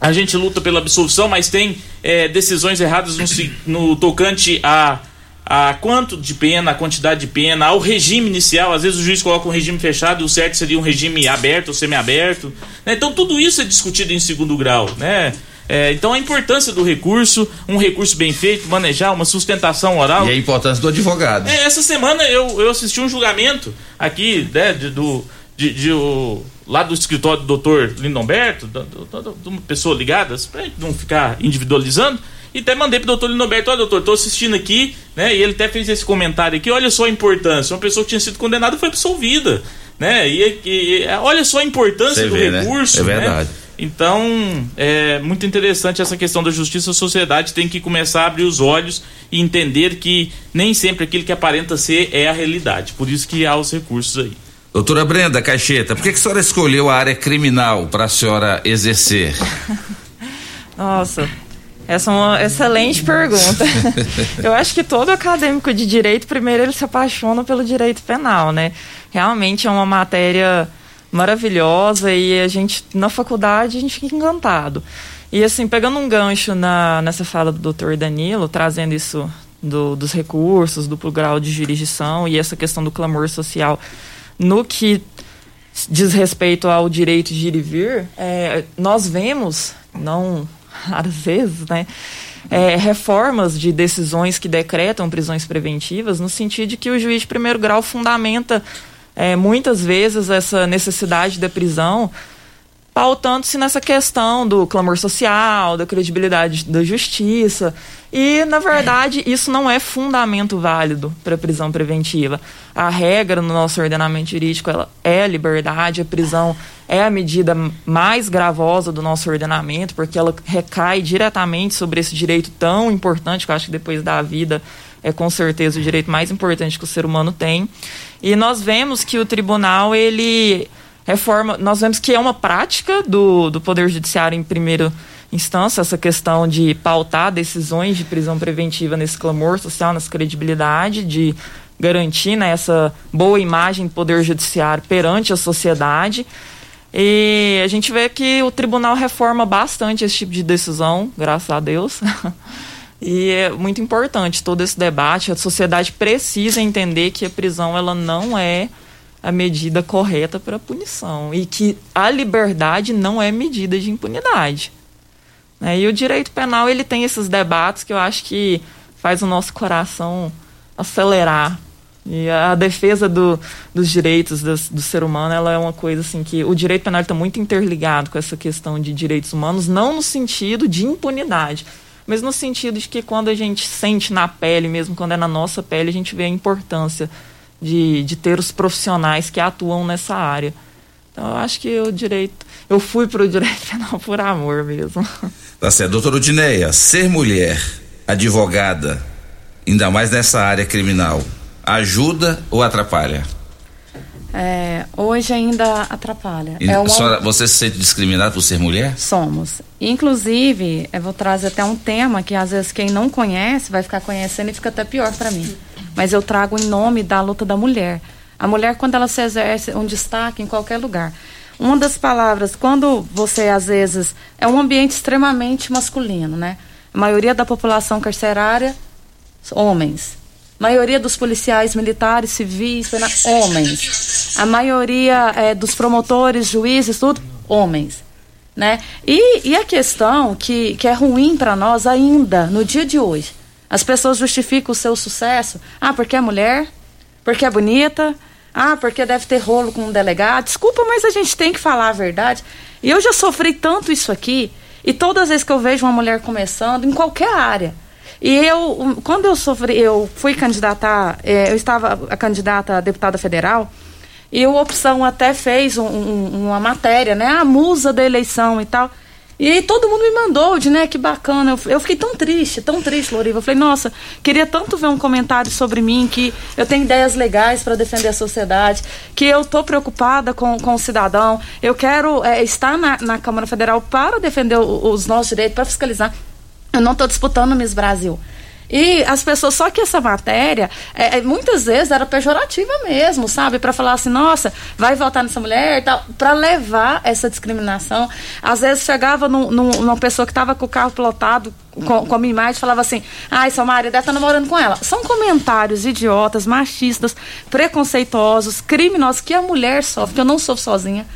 a gente luta pela absolução, mas tem é, decisões erradas no, no tocante a, a quanto de pena, a quantidade de pena, ao regime inicial. Às vezes o juiz coloca um regime fechado e o certo seria um regime aberto ou semiaberto. Né? Então tudo isso é discutido em segundo grau. Né? É, então a importância do recurso, um recurso bem feito, manejar uma sustentação oral. E a importância do advogado. É, essa semana eu, eu assisti um julgamento aqui, né, de, do, de, de o- lá do escritório do doutor Lindomberto, de uma pessoa ligada, gente não ficar individualizando, e até mandei pro doutor Lindomberto, olha doutor, tô assistindo aqui, né, e ele até fez esse comentário aqui, olha só a importância, uma pessoa que tinha sido condenada foi absolvida, né, e, e- olha só a importância Você do vê, né? recurso, É né? verdade. Então, é muito interessante essa questão da justiça. A sociedade tem que começar a abrir os olhos e entender que nem sempre aquilo que aparenta ser é a realidade. Por isso que há os recursos aí. Doutora Brenda Caixeta, por que, que a senhora escolheu a área criminal para a senhora exercer? Nossa, essa é uma excelente pergunta. Eu acho que todo acadêmico de direito, primeiro ele se apaixona pelo direito penal, né? Realmente é uma matéria maravilhosa e a gente, na faculdade, a gente fica encantado. E assim, pegando um gancho na, nessa fala do doutor Danilo, trazendo isso do- dos recursos, duplo grau de jurisdição e essa questão do clamor social no que diz respeito ao direito de ir e vir, é, nós vemos, não raras vezes, né, é, reformas de decisões que decretam prisões preventivas no sentido de que o juiz de primeiro grau fundamenta é, muitas vezes essa necessidade da prisão pautando-se nessa questão do clamor social, da credibilidade da justiça. E, na verdade, isso não é fundamento válido para a prisão preventiva. A regra no nosso ordenamento jurídico ela é a liberdade, a prisão é a medida mais gravosa do nosso ordenamento, porque ela recai diretamente sobre esse direito tão importante, que eu acho que depois da vida é com certeza o direito mais importante que o ser humano tem. E nós vemos que o tribunal, ele reforma, nós vemos que é uma prática do, do Poder Judiciário em primeira instância, essa questão de pautar decisões de prisão preventiva nesse clamor social, nessa credibilidade, de garantir né, essa boa imagem do Poder Judiciário perante a sociedade. E a gente vê que o tribunal reforma bastante esse tipo de decisão, graças a Deus. E é muito importante todo esse debate. A sociedade precisa entender que a prisão ela não é a medida correta para punição e que a liberdade não é medida de impunidade. Né? E o direito penal ele tem esses debates que eu acho que faz o nosso coração acelerar. E a defesa do, dos direitos do, do, ser humano ela é uma coisa assim que o direito penal está muito interligado com essa questão de direitos humanos, não no sentido de impunidade, mas no sentido de que quando a gente sente na pele, mesmo quando é na nossa pele, a gente vê a importância de, de ter os profissionais que atuam nessa área. Então, eu acho que o direito. Eu fui para o direito penal por amor mesmo. Tá certo. Doutora Udineia, ser mulher, advogada, ainda mais nessa área criminal, ajuda ou atrapalha? É, hoje ainda atrapalha. E é uma... senhora, você se sente discriminada por ser mulher? Somos. Inclusive, eu vou trazer até um tema que às vezes quem não conhece vai ficar conhecendo e fica até pior para mim. Mas eu trago em nome da luta da mulher. A mulher, quando ela se exerce um destaque em qualquer lugar. Uma das palavras, quando você às vezes. É um ambiente extremamente masculino, né? A maioria da população carcerária, homens maioria dos policiais militares, civis, homens. A maioria é, dos promotores, juízes, tudo, homens. Né? E, e a questão que, que é ruim para nós ainda, no dia de hoje, as pessoas justificam o seu sucesso, ah, porque é mulher, porque é bonita, ah, porque deve ter rolo com um delegado. Desculpa, mas a gente tem que falar a verdade. E eu já sofri tanto isso aqui, e todas as vezes que eu vejo uma mulher começando, em qualquer área, e eu, quando eu sofri, eu fui candidatar, é, eu estava a candidata a deputada federal, e a opção até fez um, um, uma matéria, né? A musa da eleição e tal. E aí todo mundo me mandou, de né, que bacana. Eu, eu, fiquei tão triste, tão triste, Loriva. Eu falei, nossa, queria tanto ver um comentário sobre mim, que eu tenho ideias legais para defender a sociedade, que eu tô preocupada com, com o cidadão. Eu quero é, estar na, na Câmara Federal para defender o, os nossos direitos, para fiscalizar. Eu não estou disputando Miss Brasil. E as pessoas, só que essa matéria, é, é, muitas vezes era pejorativa mesmo, sabe? Para falar assim, nossa, vai votar nessa mulher e tal, para levar essa discriminação. Às vezes chegava num, num, numa pessoa que estava com o carro plotado com, com a minha imagem falava assim, ai, seu marido deve estar tá namorando com ela. São comentários idiotas, machistas, preconceituosos, criminosos que a mulher sofre, que eu não sofro sozinha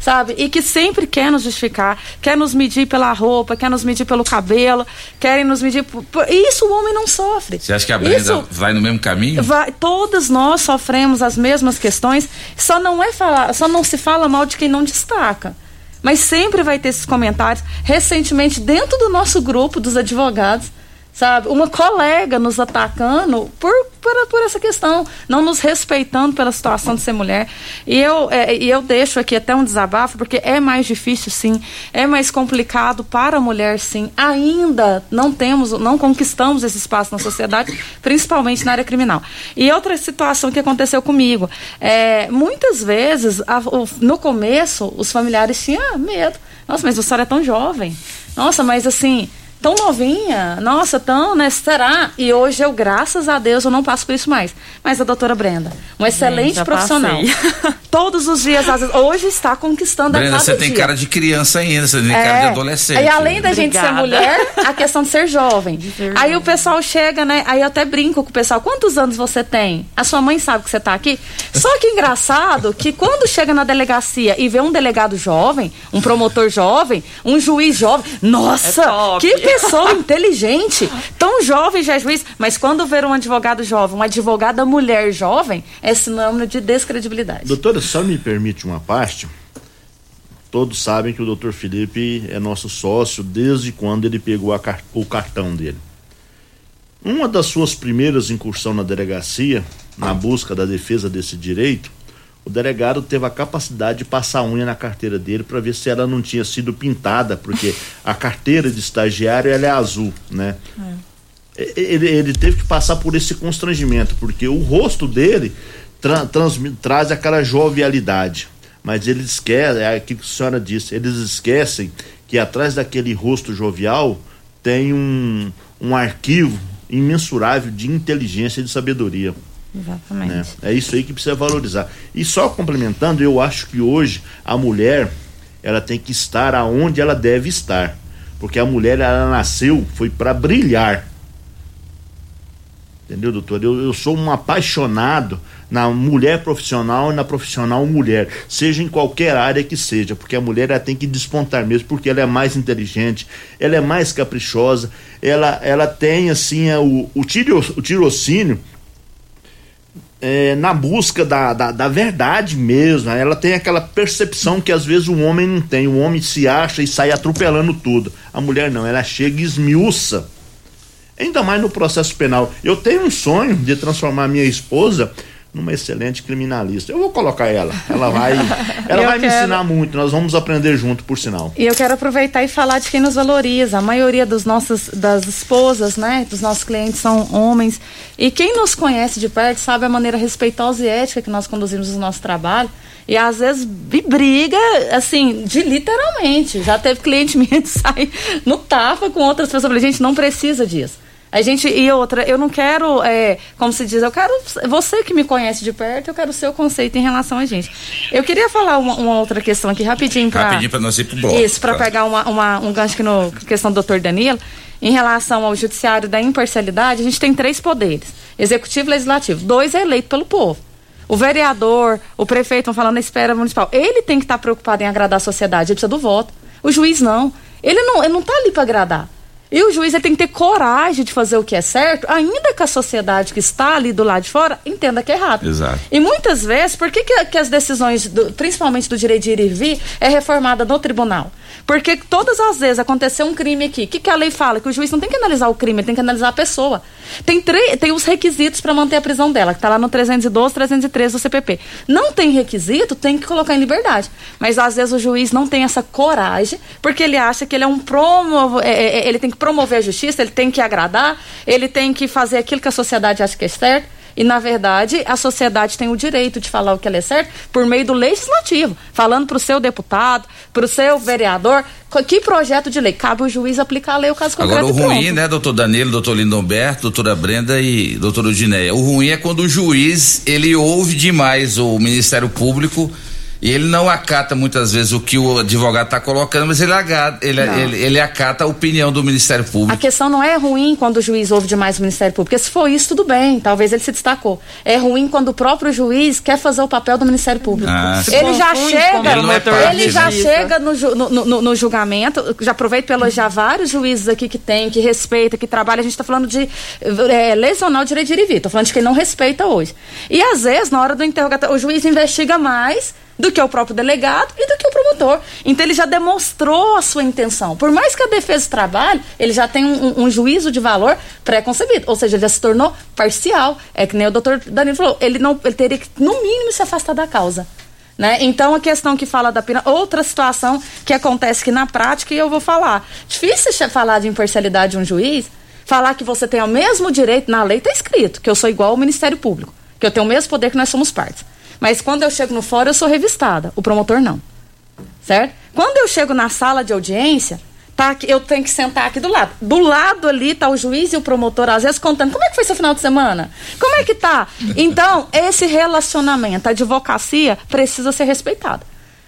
sabe? E que sempre quer nos justificar, quer nos medir pela roupa, quer nos medir pelo cabelo, querem nos medir. Por... Isso o homem não sofre. Você acha que a Brenda Isso vai no mesmo caminho? Vai, todas nós sofremos as mesmas questões, só não é falar, só não se fala mal de quem não destaca. Mas sempre vai ter esses comentários. Recentemente, dentro do nosso grupo dos advogados, sabe? Uma colega nos atacando por, por, por, essa questão, não nos respeitando pela situação de ser mulher. E eu, é, e eu deixo aqui até um desabafo, porque é mais difícil, sim, é mais complicado para a mulher, sim. Ainda não temos, não conquistamos esse espaço na sociedade, principalmente na área criminal. E outra situação que aconteceu comigo, é, muitas vezes, a, o, no começo, os familiares tinham medo. Nossa, mas você é tão jovem. Nossa, mas assim, tão novinha, nossa, tão, né? Será? E hoje eu, graças a Deus, eu não passo por isso mais. Mas a doutora Brenda, uma excelente Bem, profissional. Todos os dias, às vezes, hoje está conquistando Brenda, a cada você tem cara de criança ainda, você tem é, cara de adolescente. E além da gente ser mulher, a questão de ser jovem. De aí o pessoal chega, né? Aí eu até brinco com o pessoal, quantos anos você tem? A sua mãe sabe que você está aqui? Só que engraçado que quando chega na delegacia e vê um delegado jovem, um promotor jovem, um juiz jovem, nossa, é que pessoa inteligente, tão jovem já é juiz, mas quando ver um advogado jovem, uma advogada mulher jovem, é sinônimo de descredibilidade. Doutora, só me permite uma parte. Todos sabem que o doutor Felipe é nosso sócio desde quando ele pegou car o cartão dele. Uma das suas primeiras incursões na delegacia, na busca da defesa desse direito, o delegado teve a capacidade de passar a unha na carteira dele para ver se ela não tinha sido pintada, porque a carteira de estagiário ela é azul, né? É. Ele, ele, teve que passar por esse constrangimento, porque o rosto dele tra trans, traz aquela jovialidade. Mas eles esquecem, é aquilo que a senhora disse, eles esquecem que atrás daquele rosto jovial tem um, um arquivo imensurável de inteligência e de sabedoria. Exatamente. Né? É isso aí que precisa valorizar. E só complementando, eu acho que hoje a mulher ela tem que estar aonde ela deve estar. Porque a mulher, ela nasceu, foi para brilhar. Entendeu, doutor? Eu, eu sou um apaixonado na mulher profissional e na profissional mulher, seja em qualquer área que seja, porque a mulher ela tem que despontar mesmo, porque ela é mais inteligente, ela é mais caprichosa, ela, ela tem assim o, o, tiro, o tirocínio é, na busca da, da, da, verdade mesmo. Ela tem aquela percepção que às vezes o homem não tem. O homem se acha e sai atropelando tudo. A mulher não, ela chega e esmiuça. Ainda mais no processo penal. Eu tenho um sonho de transformar minha esposa numa excelente criminalista. Eu vou colocar ela. Ela vai, ela vai quero... me ensinar muito. Nós vamos aprender junto, por sinal. E eu quero aproveitar e falar de quem nos valoriza. A maioria dos nossos, das esposas, né, dos nossos clientes são homens. E quem nos conhece de perto sabe a maneira respeitosa e ética que nós conduzimos o nosso trabalho. E às vezes briga, assim, de literalmente. Já teve cliente minha que sai no tapa com outras pessoas. Eu falei, gente, não precisa disso. A gente, e outra, eu não quero, é, como se diz, eu quero, você que me conhece de perto, eu quero o seu conceito em relação a gente. Eu queria falar uma, uma outra questão aqui, rapidinho para Rapidinho para nós ir pro bloco. Isso, para pegar uma, uma, um gancho aqui no questão do doutor Danilo. Em relação ao judiciário da imparcialidade, a gente tem três poderes: executivo e legislativo. Dois é eleito pelo povo. O vereador, o prefeito, estão falando na esfera municipal. Ele tem que estar preocupado em agradar a sociedade, ele precisa do voto. O juiz não. Ele não, ele não está ali para agradar. E o juiz tem que ter coragem de fazer o que é certo, ainda que a sociedade que está ali do lado de fora entenda que é errado. Exato. E muitas vezes, por que, que, que as decisões, do, principalmente do direito de ir e vir, é reformada no tribunal? Porque todas as vezes aconteceu um crime aqui. O que, que a lei fala? Que o juiz não tem que analisar o crime, ele tem que analisar a pessoa. Tem, tem os requisitos para manter a prisão dela, que está lá no 312, 313 do CPP. Não tem requisito, tem que colocar em liberdade. Mas às vezes o juiz não tem essa coragem, porque ele acha que ele é um promo, é, é, é ele tem que promover a justiça, ele tem que agradar, ele tem que fazer aquilo que a sociedade acha que é certo. E, na verdade, a sociedade tem o direito de falar o que é certo por meio do legislativo, falando para o seu deputado, para o seu vereador, que projeto de lei? Cabe o juiz aplicar a lei, o caso concreto. Agora, o ruim, né, doutor Danilo, doutor Lindomberto, doutora Brenda e doutora Udineia, o ruim é quando o juiz, ele ouve demais o Ministério Público e ele não acata muitas vezes o que o advogado está colocando, mas ele, agata, ele, ele, ele, acata a opinião do Ministério Público. A questão não é ruim quando o juiz ouve demais o Ministério Público, porque se for isso, tudo bem, talvez ele se destacou. É ruim quando o próprio juiz quer fazer o papel do Ministério Público. Ah, ele já chega, ele, é ele já chega no, no, no, no, julgamento, já aproveito para elogiar vários juízes aqui que tem, que respeita, que trabalha, a gente está falando de é, lesionar o direito de ir e vir, estou falando de quem não respeita hoje. E às vezes, na hora do interrogatório, o juiz investiga mais do que o próprio delegado e do que o promotor. Então ele já demonstrou a sua intenção. Por mais que a defesa trabalhe, ele já tem um, um juízo de valor pré-concebido, ou seja, ele já se tornou parcial. É que nem o doutor Danilo falou, ele não ele teria que, no mínimo, se afastar da causa. Né? Então, a questão que fala da pena, outra situação que acontece que na prática, e eu vou falar, difícil falar de imparcialidade de um juiz, falar que você tem o mesmo direito, na lei está escrito, que eu sou igual ao Ministério Público, que eu tenho o mesmo poder que nós somos partes. Mas quando eu chego no fórum, eu sou revistada. O promotor não. Certo? Quando eu chego na sala de audiência, tá, eu tenho que sentar aqui do lado. Do lado ali tá o juiz e o promotor, às vezes, contando como é que foi seu final de semana? Como é que tá? Então, esse relacionamento, a advocacia precisa ser respeitada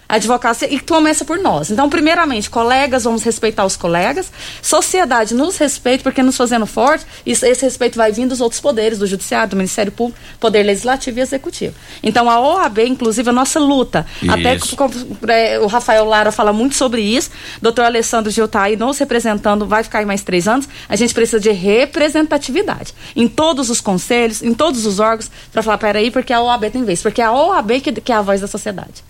advocacia e começa por nós. Então, primeiramente, colegas, vamos respeitar os colegas, sociedade nos respeita, porque nos fazendo forte, isso, esse respeito vai vindo dos outros poderes, do judiciário, do Ministério Público, poder legislativo e executivo. Então, a OAB, inclusive, a nossa luta, isso. até é, o Rafael Lara fala muito sobre isso, doutor Alessandro Gil está aí nos representando, vai ficar aí mais três anos, a gente precisa de representatividade em todos os conselhos, em todos os órgãos, para falar, peraí, porque a OAB tem vez, porque é a OAB que, que é a voz da sociedade.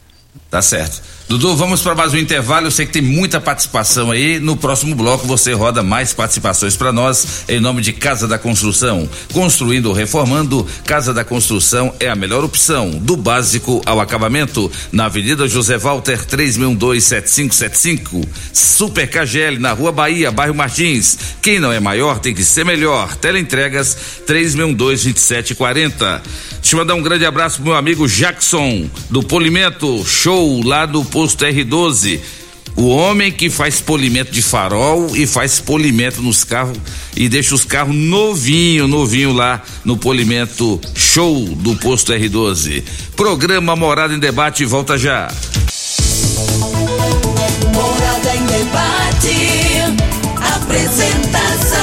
Tá certo. Dudu, vamos para mais um intervalo. Eu sei que tem muita participação aí. No próximo bloco você roda mais participações para nós em nome de Casa da Construção. Construindo ou reformando, Casa da Construção é a melhor opção, do básico ao acabamento. Na Avenida José Walter 3627575. Super KGL na Rua Bahia, bairro Martins. Quem não é maior tem que ser melhor. Teleentregas 3622740. Deixa eu mandar um grande abraço pro meu amigo Jackson do Polimento Show lá do posto R12. O homem que faz polimento de farol e faz polimento nos carros e deixa os carros novinho, novinho lá no polimento show do posto R12. Programa Morada em Debate volta já. Morada em debate. Apresentação: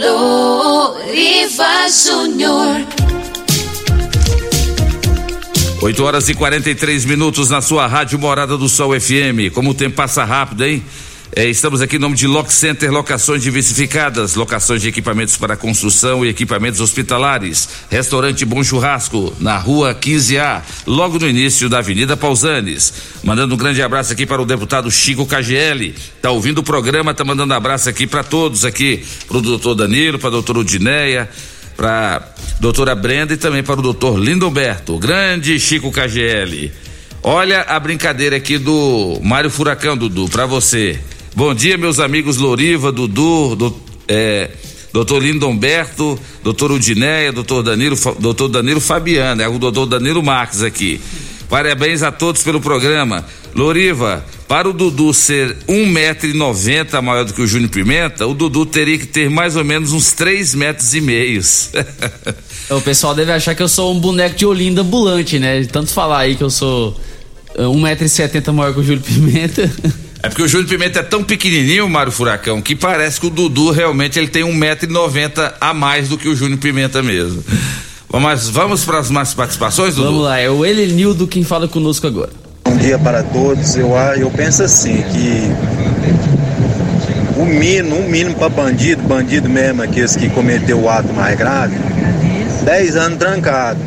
Luriva Júnior. 8 horas e 43 minutos na sua rádio Morada do Sol FM. Como o tempo passa rápido, hein? É, estamos aqui em nome de Lock Center Locações Diversificadas, locações de equipamentos para construção e equipamentos hospitalares. Restaurante Bom Churrasco, na rua 15A, logo no início da Avenida Pausanes. Mandando um grande abraço aqui para o deputado Chico KGL. Tá ouvindo o programa, tá mandando abraço aqui para todos aqui, para o doutor Danilo, para a doutora Udineia para doutora Brenda e também para o doutor Lindomberto, grande Chico KGL. Olha a brincadeira aqui do Mário Furacão, Dudu, para você. Bom dia, meus amigos Loriva, Dudu, do, é, doutor Lindomberto, doutor Udinéia, doutor Danilo, doutor Danilo Fabiano, é o doutor Danilo Marques aqui. Parabéns a todos pelo programa. Loriva, para o Dudu ser um metro e noventa maior do que o Júnior Pimenta, o Dudu teria que ter mais ou menos uns três metros e meios. o pessoal deve achar que eu sou um boneco de Olinda ambulante, né? De tanto falar aí que eu sou uh, um metro e setenta maior que o Júnior Pimenta. É porque o Júnior Pimenta é tão pequenininho, Mário Furacão, que parece que o Dudu realmente ele tem um metro e noventa a mais do que o Júnior Pimenta mesmo. Mas vamos para as mais participações, Dudu? Vamos lá, é o Elenildo quem fala conosco agora. Bom dia para todos. Eu, eu penso assim que o mínimo, o mínimo para bandido, bandido mesmo, aqueles que cometeu o ato mais grave, 10 anos trancado.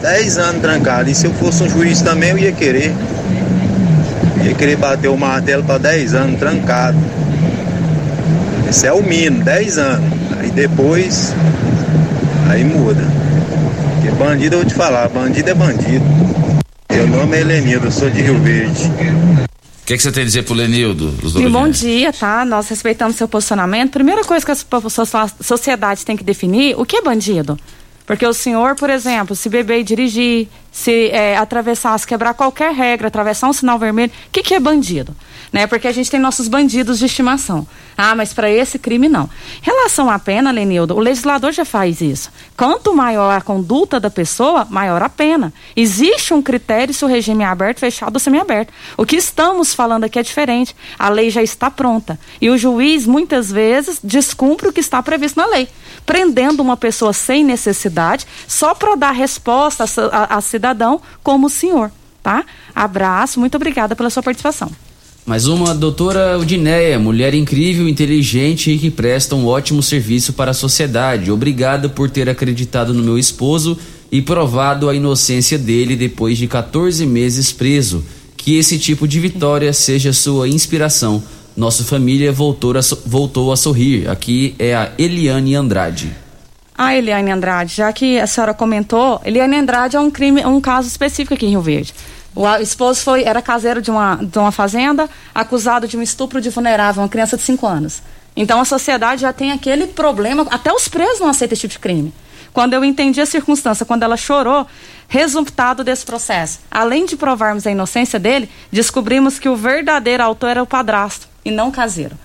10 anos trancado. E se eu fosse um juiz também eu ia querer. Ia querer bater o martelo para 10 anos trancado. Esse é o mínimo, 10 anos. Aí depois, aí muda. Porque bandido eu vou te falar, bandido é bandido. Meu nome é Lenildo, sou de Rio Verde. O que, que, você tem a dizer pro Lenildo? E bom dia, tá? Nós respeitamos seu posicionamento. Primeira coisa que a sociedade tem que definir, o que é bandido? Porque o senhor, por exemplo, se beber e dirigir, se é, atravessar, se quebrar qualquer regra, atravessar um sinal vermelho, o que, que é bandido? Né? Porque a gente tem nossos bandidos de estimação. Ah, mas para esse crime não. Em relação à pena, Lenildo, o legislador já faz isso. Quanto maior a conduta da pessoa, maior a pena. Existe um critério se o regime é aberto, fechado ou semiaberto. O que estamos falando aqui é diferente. A lei já está pronta. E o juiz, muitas vezes, descumpre o que está previsto na lei. Prendendo uma pessoa sem necessidade, só para dar resposta a, a, a cidadão como o senhor. Tá? Abraço, muito obrigada pela sua participação. Mais uma, doutora Udinéia, mulher incrível, inteligente e que presta um ótimo serviço para a sociedade. Obrigada por ter acreditado no meu esposo e provado a inocência dele depois de 14 meses preso. Que esse tipo de vitória seja sua inspiração. Nossa família voltou a, voltou a sorrir. Aqui é a Eliane Andrade. Ah, Eliane Andrade, já que a senhora comentou, Eliane Andrade é um crime, um caso específico aqui em Rio Verde. O esposo foi, era caseiro de uma, de uma fazenda, acusado de um estupro de vulnerável, uma criança de 5 anos. Então a sociedade já tem aquele problema, até os presos não aceitam esse tipo de crime. Quando eu entendi a circunstância, quando ela chorou, resultado desse processo, além de provarmos a inocência dele, descobrimos que o verdadeiro autor era o padrasto e não caseiro.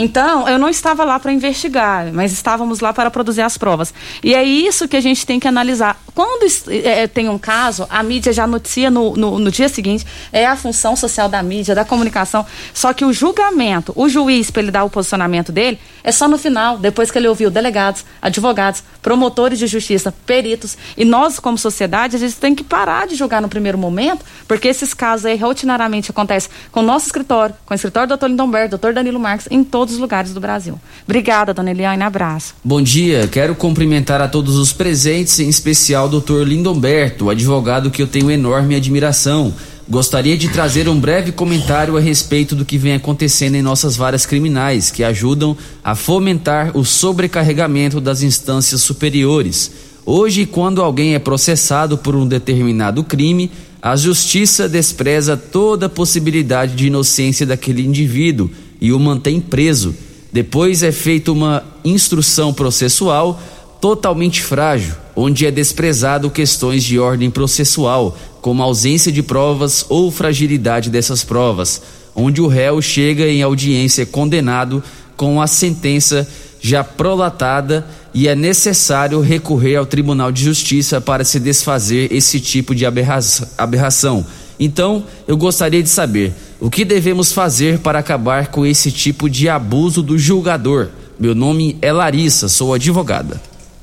Então, eu não estava lá para investigar, mas estávamos lá para produzir as provas. E é isso que a gente tem que analisar. Quando é, tem um caso, a mídia já noticia no, no, no, dia seguinte, é a função social da mídia, da comunicação. Só que o julgamento, o juiz, para ele dar o posicionamento dele, é só no final, depois que ele ouviu delegados, advogados, promotores de justiça, peritos. E nós, como sociedade, a gente tem que parar de julgar no primeiro momento, porque esses casos aí rotinariamente acontecem com o nosso escritório, com o escritório do doutor Lindomberto, doutor Danilo Marques, em todos os lugares do Brasil. Obrigada, dona Eliane, abraço. Bom dia, quero cumprimentar a todos os presentes, em especial o doutor Lindomberto, advogado que eu tenho enorme admiração. Gostaria de trazer um breve comentário a respeito do que vem acontecendo em nossas varas criminais, que ajudam a fomentar o sobrecarregamento das instâncias superiores. Hoje, quando alguém é processado por um determinado crime, a justiça despreza toda possibilidade de inocência daquele indivíduo e o mantém preso. Depois é feita uma instrução processual totalmente frágil, onde é desprezado questões de ordem processual, como ausência de provas ou fragilidade dessas provas, onde o réu chega em audiência condenado com a sentença já prolatada e é necessário recorrer ao Tribunal de Justiça para se desfazer esse tipo de aberra- aberração. Então, eu gostaria de saber o que devemos fazer para acabar com esse tipo de abuso do julgador. Meu nome é Larissa, sou advogada.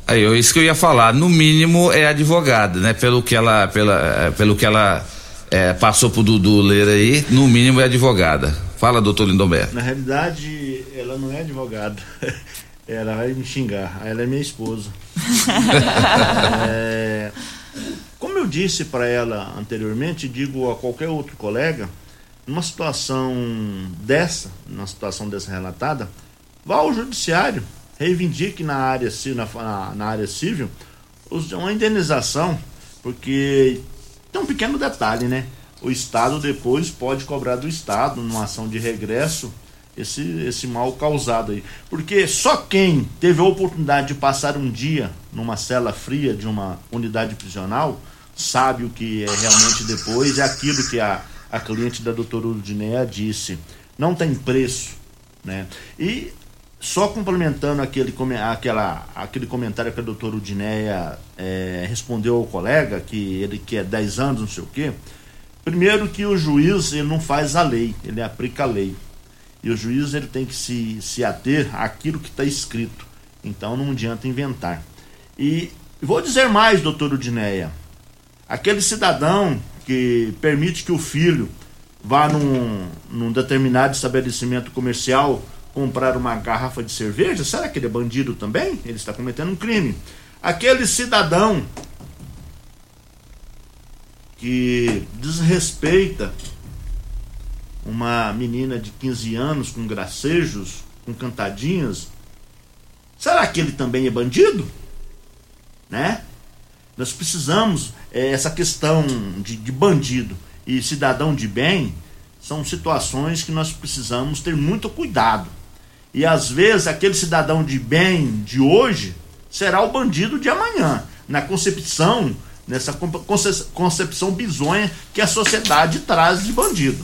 Aí, é isso que eu ia falar. No mínimo é advogada, né? Pelo que ela, pela, eh, pelo que ela eh, passou pro Dudu ler aí, no mínimo é advogada. Fala, doutor Lindomberto. Na realidade, ela não é advogada. Ela vai me xingar. Ela é minha esposa. É, como eu disse para ela anteriormente, digo a qualquer outro colega, numa situação dessa, numa situação dessa relatada, vá ao judiciário, reivindique na área, na, na, área civil uma indenização, porque tem um pequeno detalhe, né? O Estado depois pode cobrar do Estado, numa ação de regresso, esse, esse mal causado aí. Porque só quem teve a oportunidade de passar um dia numa cela fria de uma unidade prisional sabe o que é realmente depois, é aquilo que a, a cliente da doutora Udineia disse. Não tem preço, né? E só complementando aquele, aquela, aquele comentário que a doutora Udineia eh, respondeu ao colega, que ele quer 10 anos, não sei o quê. Primeiro que o juiz ele não faz a lei, ele aplica a lei. E o juiz ele tem que se, se ater àquilo que está escrito. Então não adianta inventar. E vou dizer mais, doutor Udineia. Aquele cidadão que permite que o filho vá num, num determinado estabelecimento comercial comprar uma garrafa de cerveja, será que ele é bandido também? Ele está cometendo um crime. Aquele cidadão que desrespeita uma menina de 15 anos com gracejos, com cantadinhas, será que ele também é bandido? Né? Nós precisamos, eh, essa questão de, de bandido e cidadão de bem são situações que nós precisamos ter muito cuidado. E às vezes aquele cidadão de bem de hoje será o bandido de amanhã, na concepção, nessa conce- conce- concepção bizonha que a sociedade traz de bandido.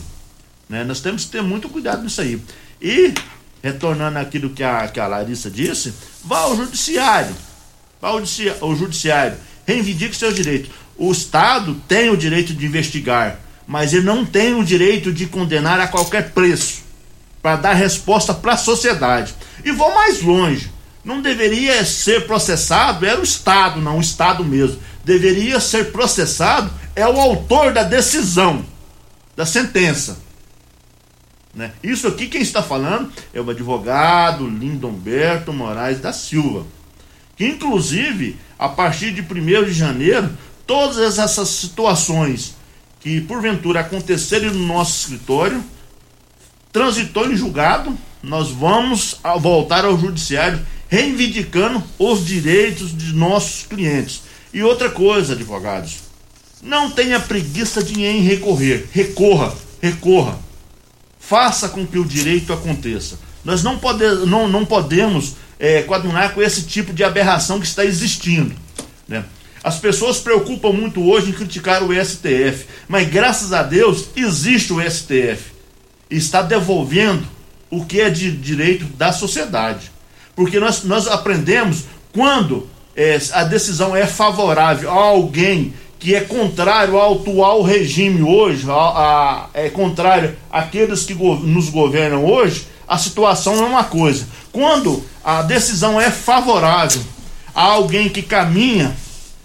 Né? Nós temos que ter muito cuidado nisso aí. E, retornando àquilo que a, que a Larissa disse, vá ao judiciário. Vá ao, ao judiciário. Reivindique seus direitos. O Estado tem o direito de investigar, mas ele não tem o direito de condenar a qualquer preço para dar resposta para a sociedade. E vou mais longe. Não deveria ser processado, era o Estado, não o Estado mesmo. Deveria ser processado é o autor da decisão, da sentença. Né? Isso aqui quem está falando é o advogado Lindomberto Moraes da Silva. Que inclusive, a partir de 1 de janeiro, todas essas situações que porventura acontecerem no nosso escritório, transitou em julgado, nós vamos voltar ao judiciário reivindicando os direitos de nossos clientes. E outra coisa, advogados, não tenha preguiça de em recorrer. Recorra, recorra. Faça com que o direito aconteça. Nós não, pode, não, não podemos é, com esse tipo de aberração que está existindo. Né? As pessoas preocupam muito hoje em criticar o STF, mas graças a Deus existe o STF e está devolvendo o que é de direito da sociedade. Porque nós, nós aprendemos quando é, a decisão é favorável a alguém que é contrário ao atual regime hoje, a, a- é contrário àqueles que go- nos governam hoje, a situação é uma coisa. Quando a decisão é favorável a alguém que caminha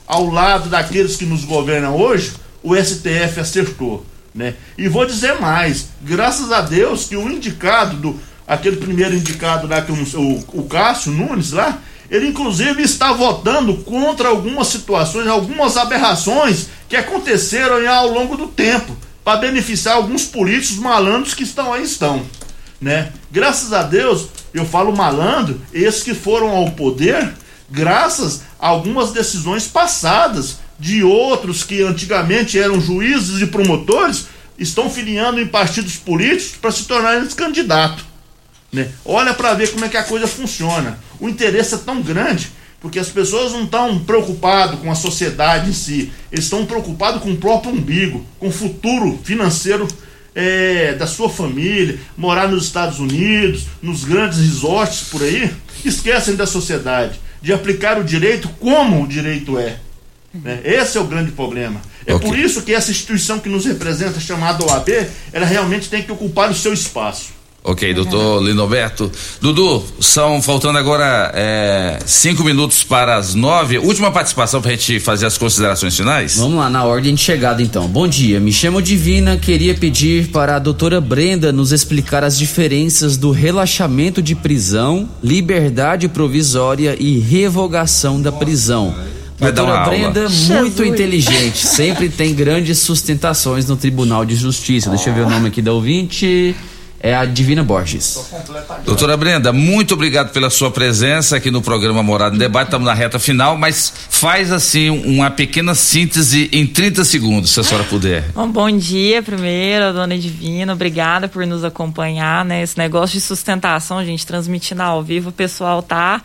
ao lado daqueles que nos governam hoje, o STF acertou. Né? E vou dizer mais, graças a Deus que o indicado do aquele primeiro indicado lá que o, o, Cássio Nunes lá, ele inclusive está votando contra algumas situações, algumas aberrações que aconteceram ao longo do tempo, para beneficiar alguns políticos malandros que estão aí estão, né? Graças a Deus, eu falo malandro, esses que foram ao poder, graças a algumas decisões passadas de outros que antigamente eram juízes e promotores, estão filiando em partidos políticos para se tornarem candidatos. Né? Olha para ver como é que a coisa funciona. O interesse é tão grande porque as pessoas não estão preocupadas com a sociedade em si, estão preocupados com o próprio umbigo, com o futuro financeiro é, da sua família, morar nos Estados Unidos, nos grandes resorts por aí, esquecem da sociedade. de aplicar o direito como o direito é. Né? Esse é o grande problema. É Ok. por isso que essa instituição que nos representa, chamada OAB, ela realmente tem que ocupar o seu espaço. Ok, doutor Lindoberto. Dudu, são faltando agora é, cinco minutos para as nove. Última participação para a gente fazer as considerações finais? Vamos lá, na ordem de chegada então. Bom dia, me chamo Divina. Queria pedir para a doutora Brenda nos explicar as diferenças do relaxamento de prisão, liberdade provisória e revogação da prisão. Vai doutora Brenda, aula. muito inteligente, sempre tem grandes sustentações no Tribunal de Justiça. Deixa eu ver o nome aqui da ouvinte. É a Divina Borges. Doutora Brenda, muito obrigado pela sua presença aqui no programa Morada em Debate. Estamos na reta final, mas faz assim uma pequena síntese em 30 segundos, se a senhora puder. Bom, bom dia primeiro, dona Divina, obrigada por nos acompanhar, né? Esse negócio de sustentação, gente, transmitindo ao vivo, o pessoal tá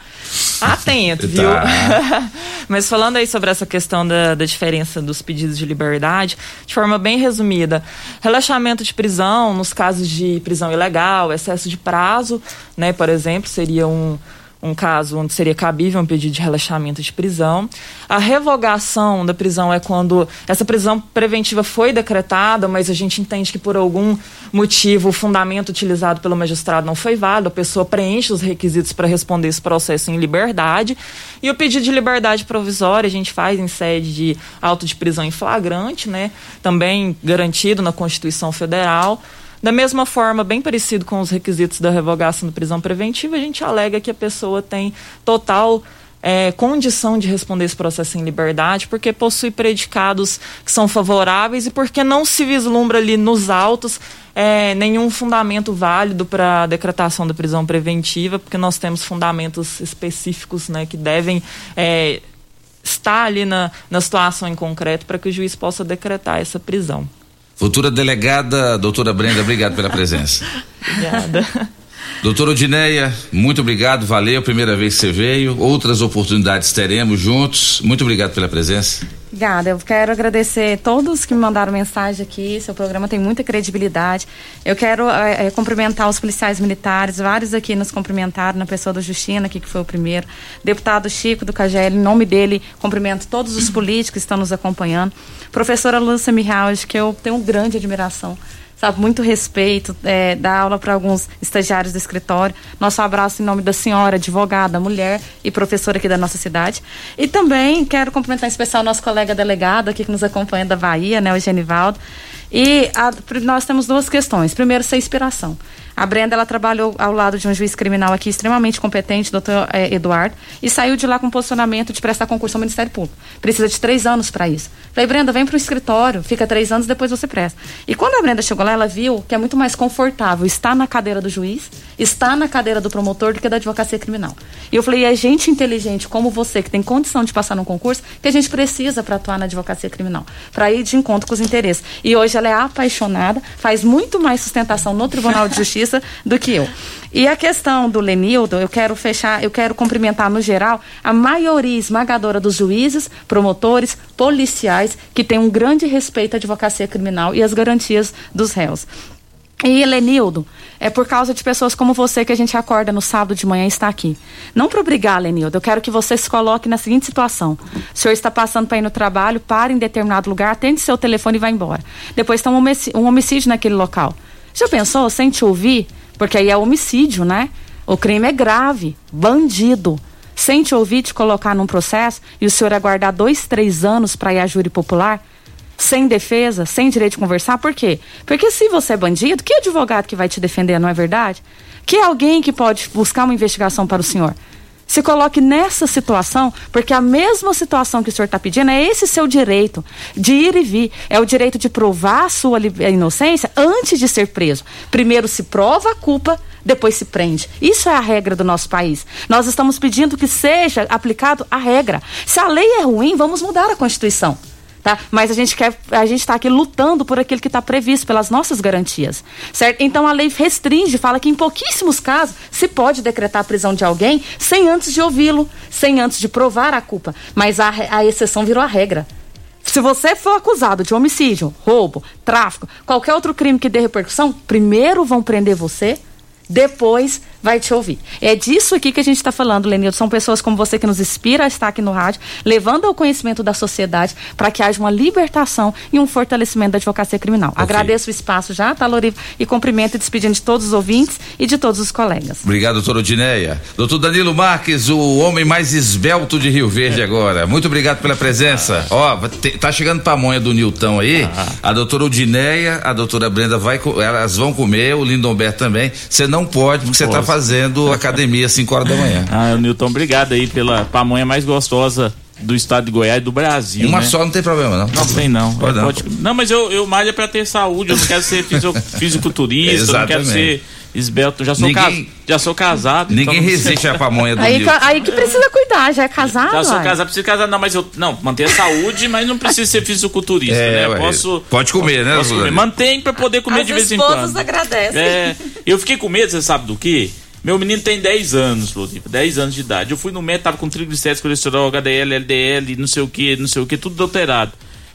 atento, viu? Tá. Mas falando aí sobre essa questão da, da diferença dos pedidos de liberdade, de forma bem resumida, relaxamento de prisão, nos casos de prisão ilegal, excesso de prazo, né, por exemplo, seria um, um caso onde seria cabível um pedido de relaxamento de prisão. A revogação da prisão é quando essa prisão preventiva foi decretada, mas a gente entende que por algum motivo o fundamento utilizado pelo magistrado não foi válido, a pessoa preenche os requisitos para responder esse processo em liberdade. E o pedido de liberdade provisória a gente faz em sede de auto de prisão em flagrante, né? Também garantido na Constituição Federal. Da mesma forma, bem parecido com os requisitos da revogação da prisão preventiva, a gente alega que a pessoa tem total é, condição de responder esse processo em liberdade, porque possui predicados que são favoráveis e porque não se vislumbra ali nos autos é, nenhum fundamento válido para a decretação da prisão preventiva, porque nós temos fundamentos específicos né, que devem é, estar ali na, na situação em concreto para que o juiz possa decretar essa prisão. Futura delegada, doutora Brenda, obrigado pela presença. Obrigada. Doutora Odineia, muito obrigado, valeu, primeira vez que você veio. Outras oportunidades teremos juntos. Muito obrigado pela presença. Obrigada. Eu quero agradecer todos que me mandaram mensagem aqui. Seu programa tem muita credibilidade. Eu quero eh, cumprimentar os policiais militares. Vários aqui nos cumprimentaram, na pessoa do Justina, aqui, que foi o primeiro. Deputado Chico do KGL, em nome dele, cumprimento todos os políticos que estão nos acompanhando. Professora Lúcia Mihalj, que eu tenho grande admiração sabe, muito respeito, é, aula para alguns estagiários do escritório. Nosso abraço em nome da senhora, advogada, mulher e professora aqui da nossa cidade. E também quero cumprimentar em especial nosso colega delegado aqui que nos acompanha da Bahia, né, o Genivaldo. E a- nós temos duas questões. Primeiro, ser inspiração. A Brenda, ela trabalhou ao lado de um juiz criminal aqui extremamente competente, doutor eh, Eduardo, e saiu de lá com posicionamento de prestar concurso ao Ministério Público. Precisa de três anos para isso. Falei, Brenda, vem para o escritório, fica três anos, depois você presta. E quando a Brenda chegou lá, ela viu que é muito mais confortável estar na cadeira do juiz, estar na cadeira do promotor do que da advocacia criminal. E eu falei, é gente inteligente como você, que tem condição de passar num concurso, que a gente precisa para atuar na advocacia criminal, para ir de encontro com os interesses. E hoje ela é apaixonada, faz muito mais sustentação no Tribunal de Justiça do que eu. E a questão do Lenildo, eu quero fechar, eu quero cumprimentar no geral a maioria esmagadora dos juízes, promotores, policiais que tem um grande respeito à advocacia criminal e às garantias dos réus. E Lenildo, é por causa de pessoas como você que a gente acorda no sábado de manhã e está aqui. Não para obrigar, Lenildo, eu quero que você se coloque na seguinte situação. O senhor está passando para ir no trabalho, para em determinado lugar, atende seu telefone e vai embora. Depois tem um um homicídio naquele local. Já pensou, sem te ouvir? Porque aí é homicídio, né? O crime é grave, bandido. Sem te ouvir, te colocar num processo e o senhor aguardar dois, três anos para ir à júri popular? sem defesa, sem direito de conversar, por quê? Porque se você é bandido, que advogado que vai te defender, não é verdade? Que alguém que pode buscar uma investigação para o senhor? Se coloque nessa situação, porque a mesma situação que o senhor está pedindo é esse seu direito de ir e vir. É o direito de provar a sua inocência antes de ser preso. Primeiro se prova a culpa, depois se prende. Isso é a regra do nosso país. Nós estamos pedindo que seja aplicado a regra. Se a lei é ruim, vamos mudar a Constituição tá? Mas a gente quer, a gente está aqui lutando por aquilo que está previsto pelas nossas garantias, certo? Então a lei restringe, fala que em pouquíssimos casos se pode decretar a prisão de alguém sem antes de ouvi-lo, sem antes de provar a culpa, mas a, a exceção virou a regra. Se você for acusado de homicídio, roubo, tráfico, qualquer outro crime que dê repercussão, primeiro vão prender você, depois vai te ouvir. É disso aqui que a gente está falando, Lenildo. São pessoas como você que nos inspira a estar aqui no rádio, levando ao conhecimento da sociedade para que haja uma libertação e um fortalecimento da advocacia criminal. Okay. Agradeço o espaço já, tá, Loriva? E cumprimento e despedindo de todos os ouvintes e de todos os colegas. Obrigado, doutor Odineia. Doutor Danilo Marques, o homem mais esbelto de Rio Verde é. agora. Muito obrigado pela presença. Ó, oh, tá chegando pamonha do Nilton aí. Ah. A doutora Odineia, a doutora Brenda vai, elas vão comer, o Lindomberto também. Você não pode, porque você tá fazendo academia às 5 horas da manhã. Ah, Nilton, obrigado aí pela pamonha mais gostosa do estado de Goiás e do Brasil. Uma né? só não tem problema, não. Não tem, não. Pode não. Pode... não, mas eu, eu malho para ter saúde, eu não quero ser fisiculturista, eu não quero ser esbelto, já sou, ninguém, ca... já sou casado. Ninguém então resiste à pamonha do aí, aí que precisa cuidar, já é casado. Já sou casado, preciso casar, não, mas eu não, manter a saúde, mas não preciso ser fisiculturista, é, né? posso Pode comer, né, posso comer. Mantém para poder comer As de vez em quando. Os agradecem. É, eu fiquei com medo, você sabe do quê? Meu menino tem 10 anos, Lodiva, 10 anos de idade. Eu fui no médico, tava com triglicéridos, colesterol, HDL, LDL, não sei o que, não sei o que, tudo alterado.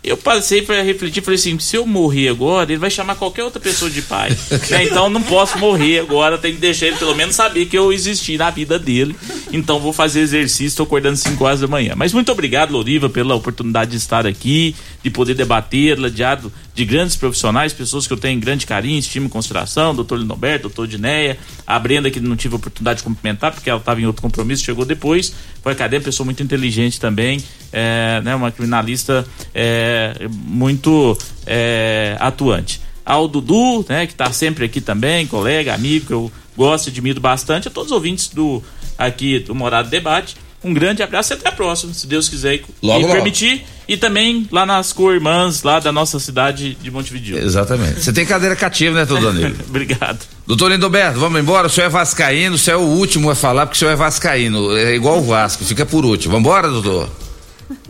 Eu passei para refletir, falei assim, se eu morrer agora, ele vai chamar qualquer outra pessoa de pai. né? Então não posso morrer agora, tem que deixar ele pelo menos saber que eu existi na vida dele. Então vou fazer exercício, estou acordando 5 horas da manhã. Mas muito obrigado, Loriva, pela oportunidade de estar aqui, de poder debater, ladeado de grandes profissionais, pessoas que eu tenho grande carinho, estima e consideração, doutor Lindoberto, doutor Dineia, a Brenda, que não tive a oportunidade de cumprimentar, porque ela estava em outro compromisso, chegou depois, foi acadêmica, pessoa muito inteligente também, é, né, uma criminalista é, muito é, atuante. Ao Dudu, né, que está sempre aqui também, colega, amigo, que eu gosto e admiro bastante, a todos os ouvintes do aqui do Morado Debate. Um grande abraço e até a próxima, se Deus quiser e, logo, permitir. Logo. E também lá nas co-irmãs, lá da nossa cidade de Montevideo. Exatamente. Você tem cadeira cativa, né, doutor Danilo? Obrigado. Doutor Lindoberto, vamos embora. O senhor é vascaíno, o senhor é o último a falar, porque o senhor é vascaíno. É igual o Vasco, fica por último. Vamos embora, doutor?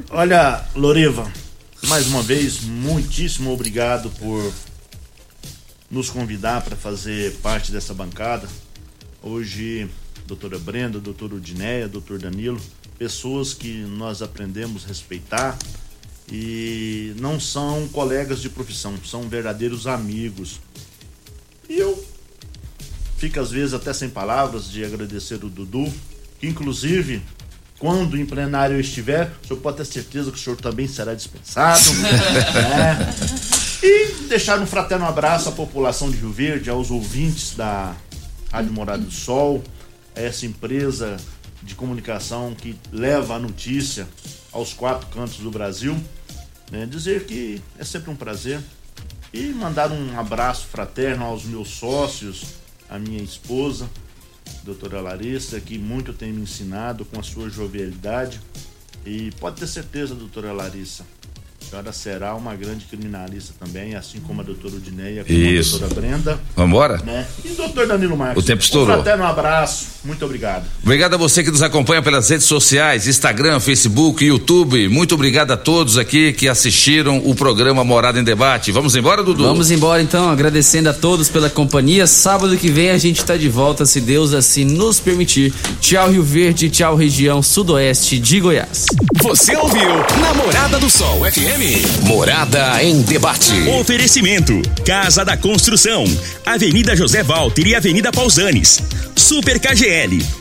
Olha, Loriva, mais uma vez, muitíssimo obrigado por nos convidar para fazer parte dessa bancada. Hoje doutora Brenda, doutor Udinéia, doutor Danilo, pessoas que nós aprendemos a respeitar e não são colegas de profissão, são verdadeiros amigos. E eu fico às vezes até sem palavras de agradecer o Dudu, que inclusive quando em plenário eu estiver, o senhor pode ter certeza que o senhor também será dispensado. né? E deixar um fraterno abraço à população de Rio Verde, aos ouvintes da Rádio Morada do Sol, essa empresa de comunicação que leva a notícia aos quatro cantos do Brasil. Né? Dizer que é sempre um prazer e mandar um abraço fraterno aos meus sócios, à minha esposa, doutora Larissa, que muito tem me ensinado com a sua jovialidade. E pode ter certeza, doutora Larissa, senhora será uma grande criminalista também, assim como a doutora Udineia, como Isso. a doutora Brenda. Vambora? Né? E o doutor Danilo Marques. O tempo estourou. Um um abraço, muito obrigado. Obrigado a você que nos acompanha pelas redes sociais, Instagram, Facebook, YouTube. Muito obrigado a todos aqui que assistiram o programa Morada em Debate. Vamos embora, Dudu? Vamos embora então, agradecendo a todos pela companhia. Sábado que vem a gente está de volta, se Deus assim nos permitir. Tchau, Rio Verde, tchau, região sudoeste de Goiás. Você ouviu Namorada do Sol FM. Morada em debate. Oferecimento: Casa da Construção, Avenida José Walter e Avenida Pausanes. Super KGL,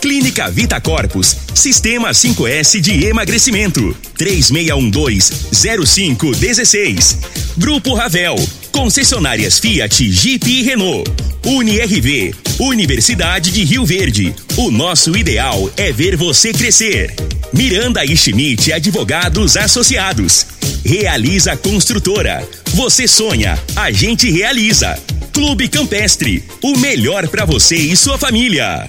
Clínica Vita Corpus. Sistema 5S de emagrecimento. 3612-0516. Grupo Ravel. Concessionárias Fiat, Jeep e Renault. UniRV. Universidade de Rio Verde. O nosso ideal é ver você crescer. Miranda e Schmidt Advogados Associados. Realiza Construtora. Você sonha, a gente realiza. Clube Campestre. O melhor para você e sua família.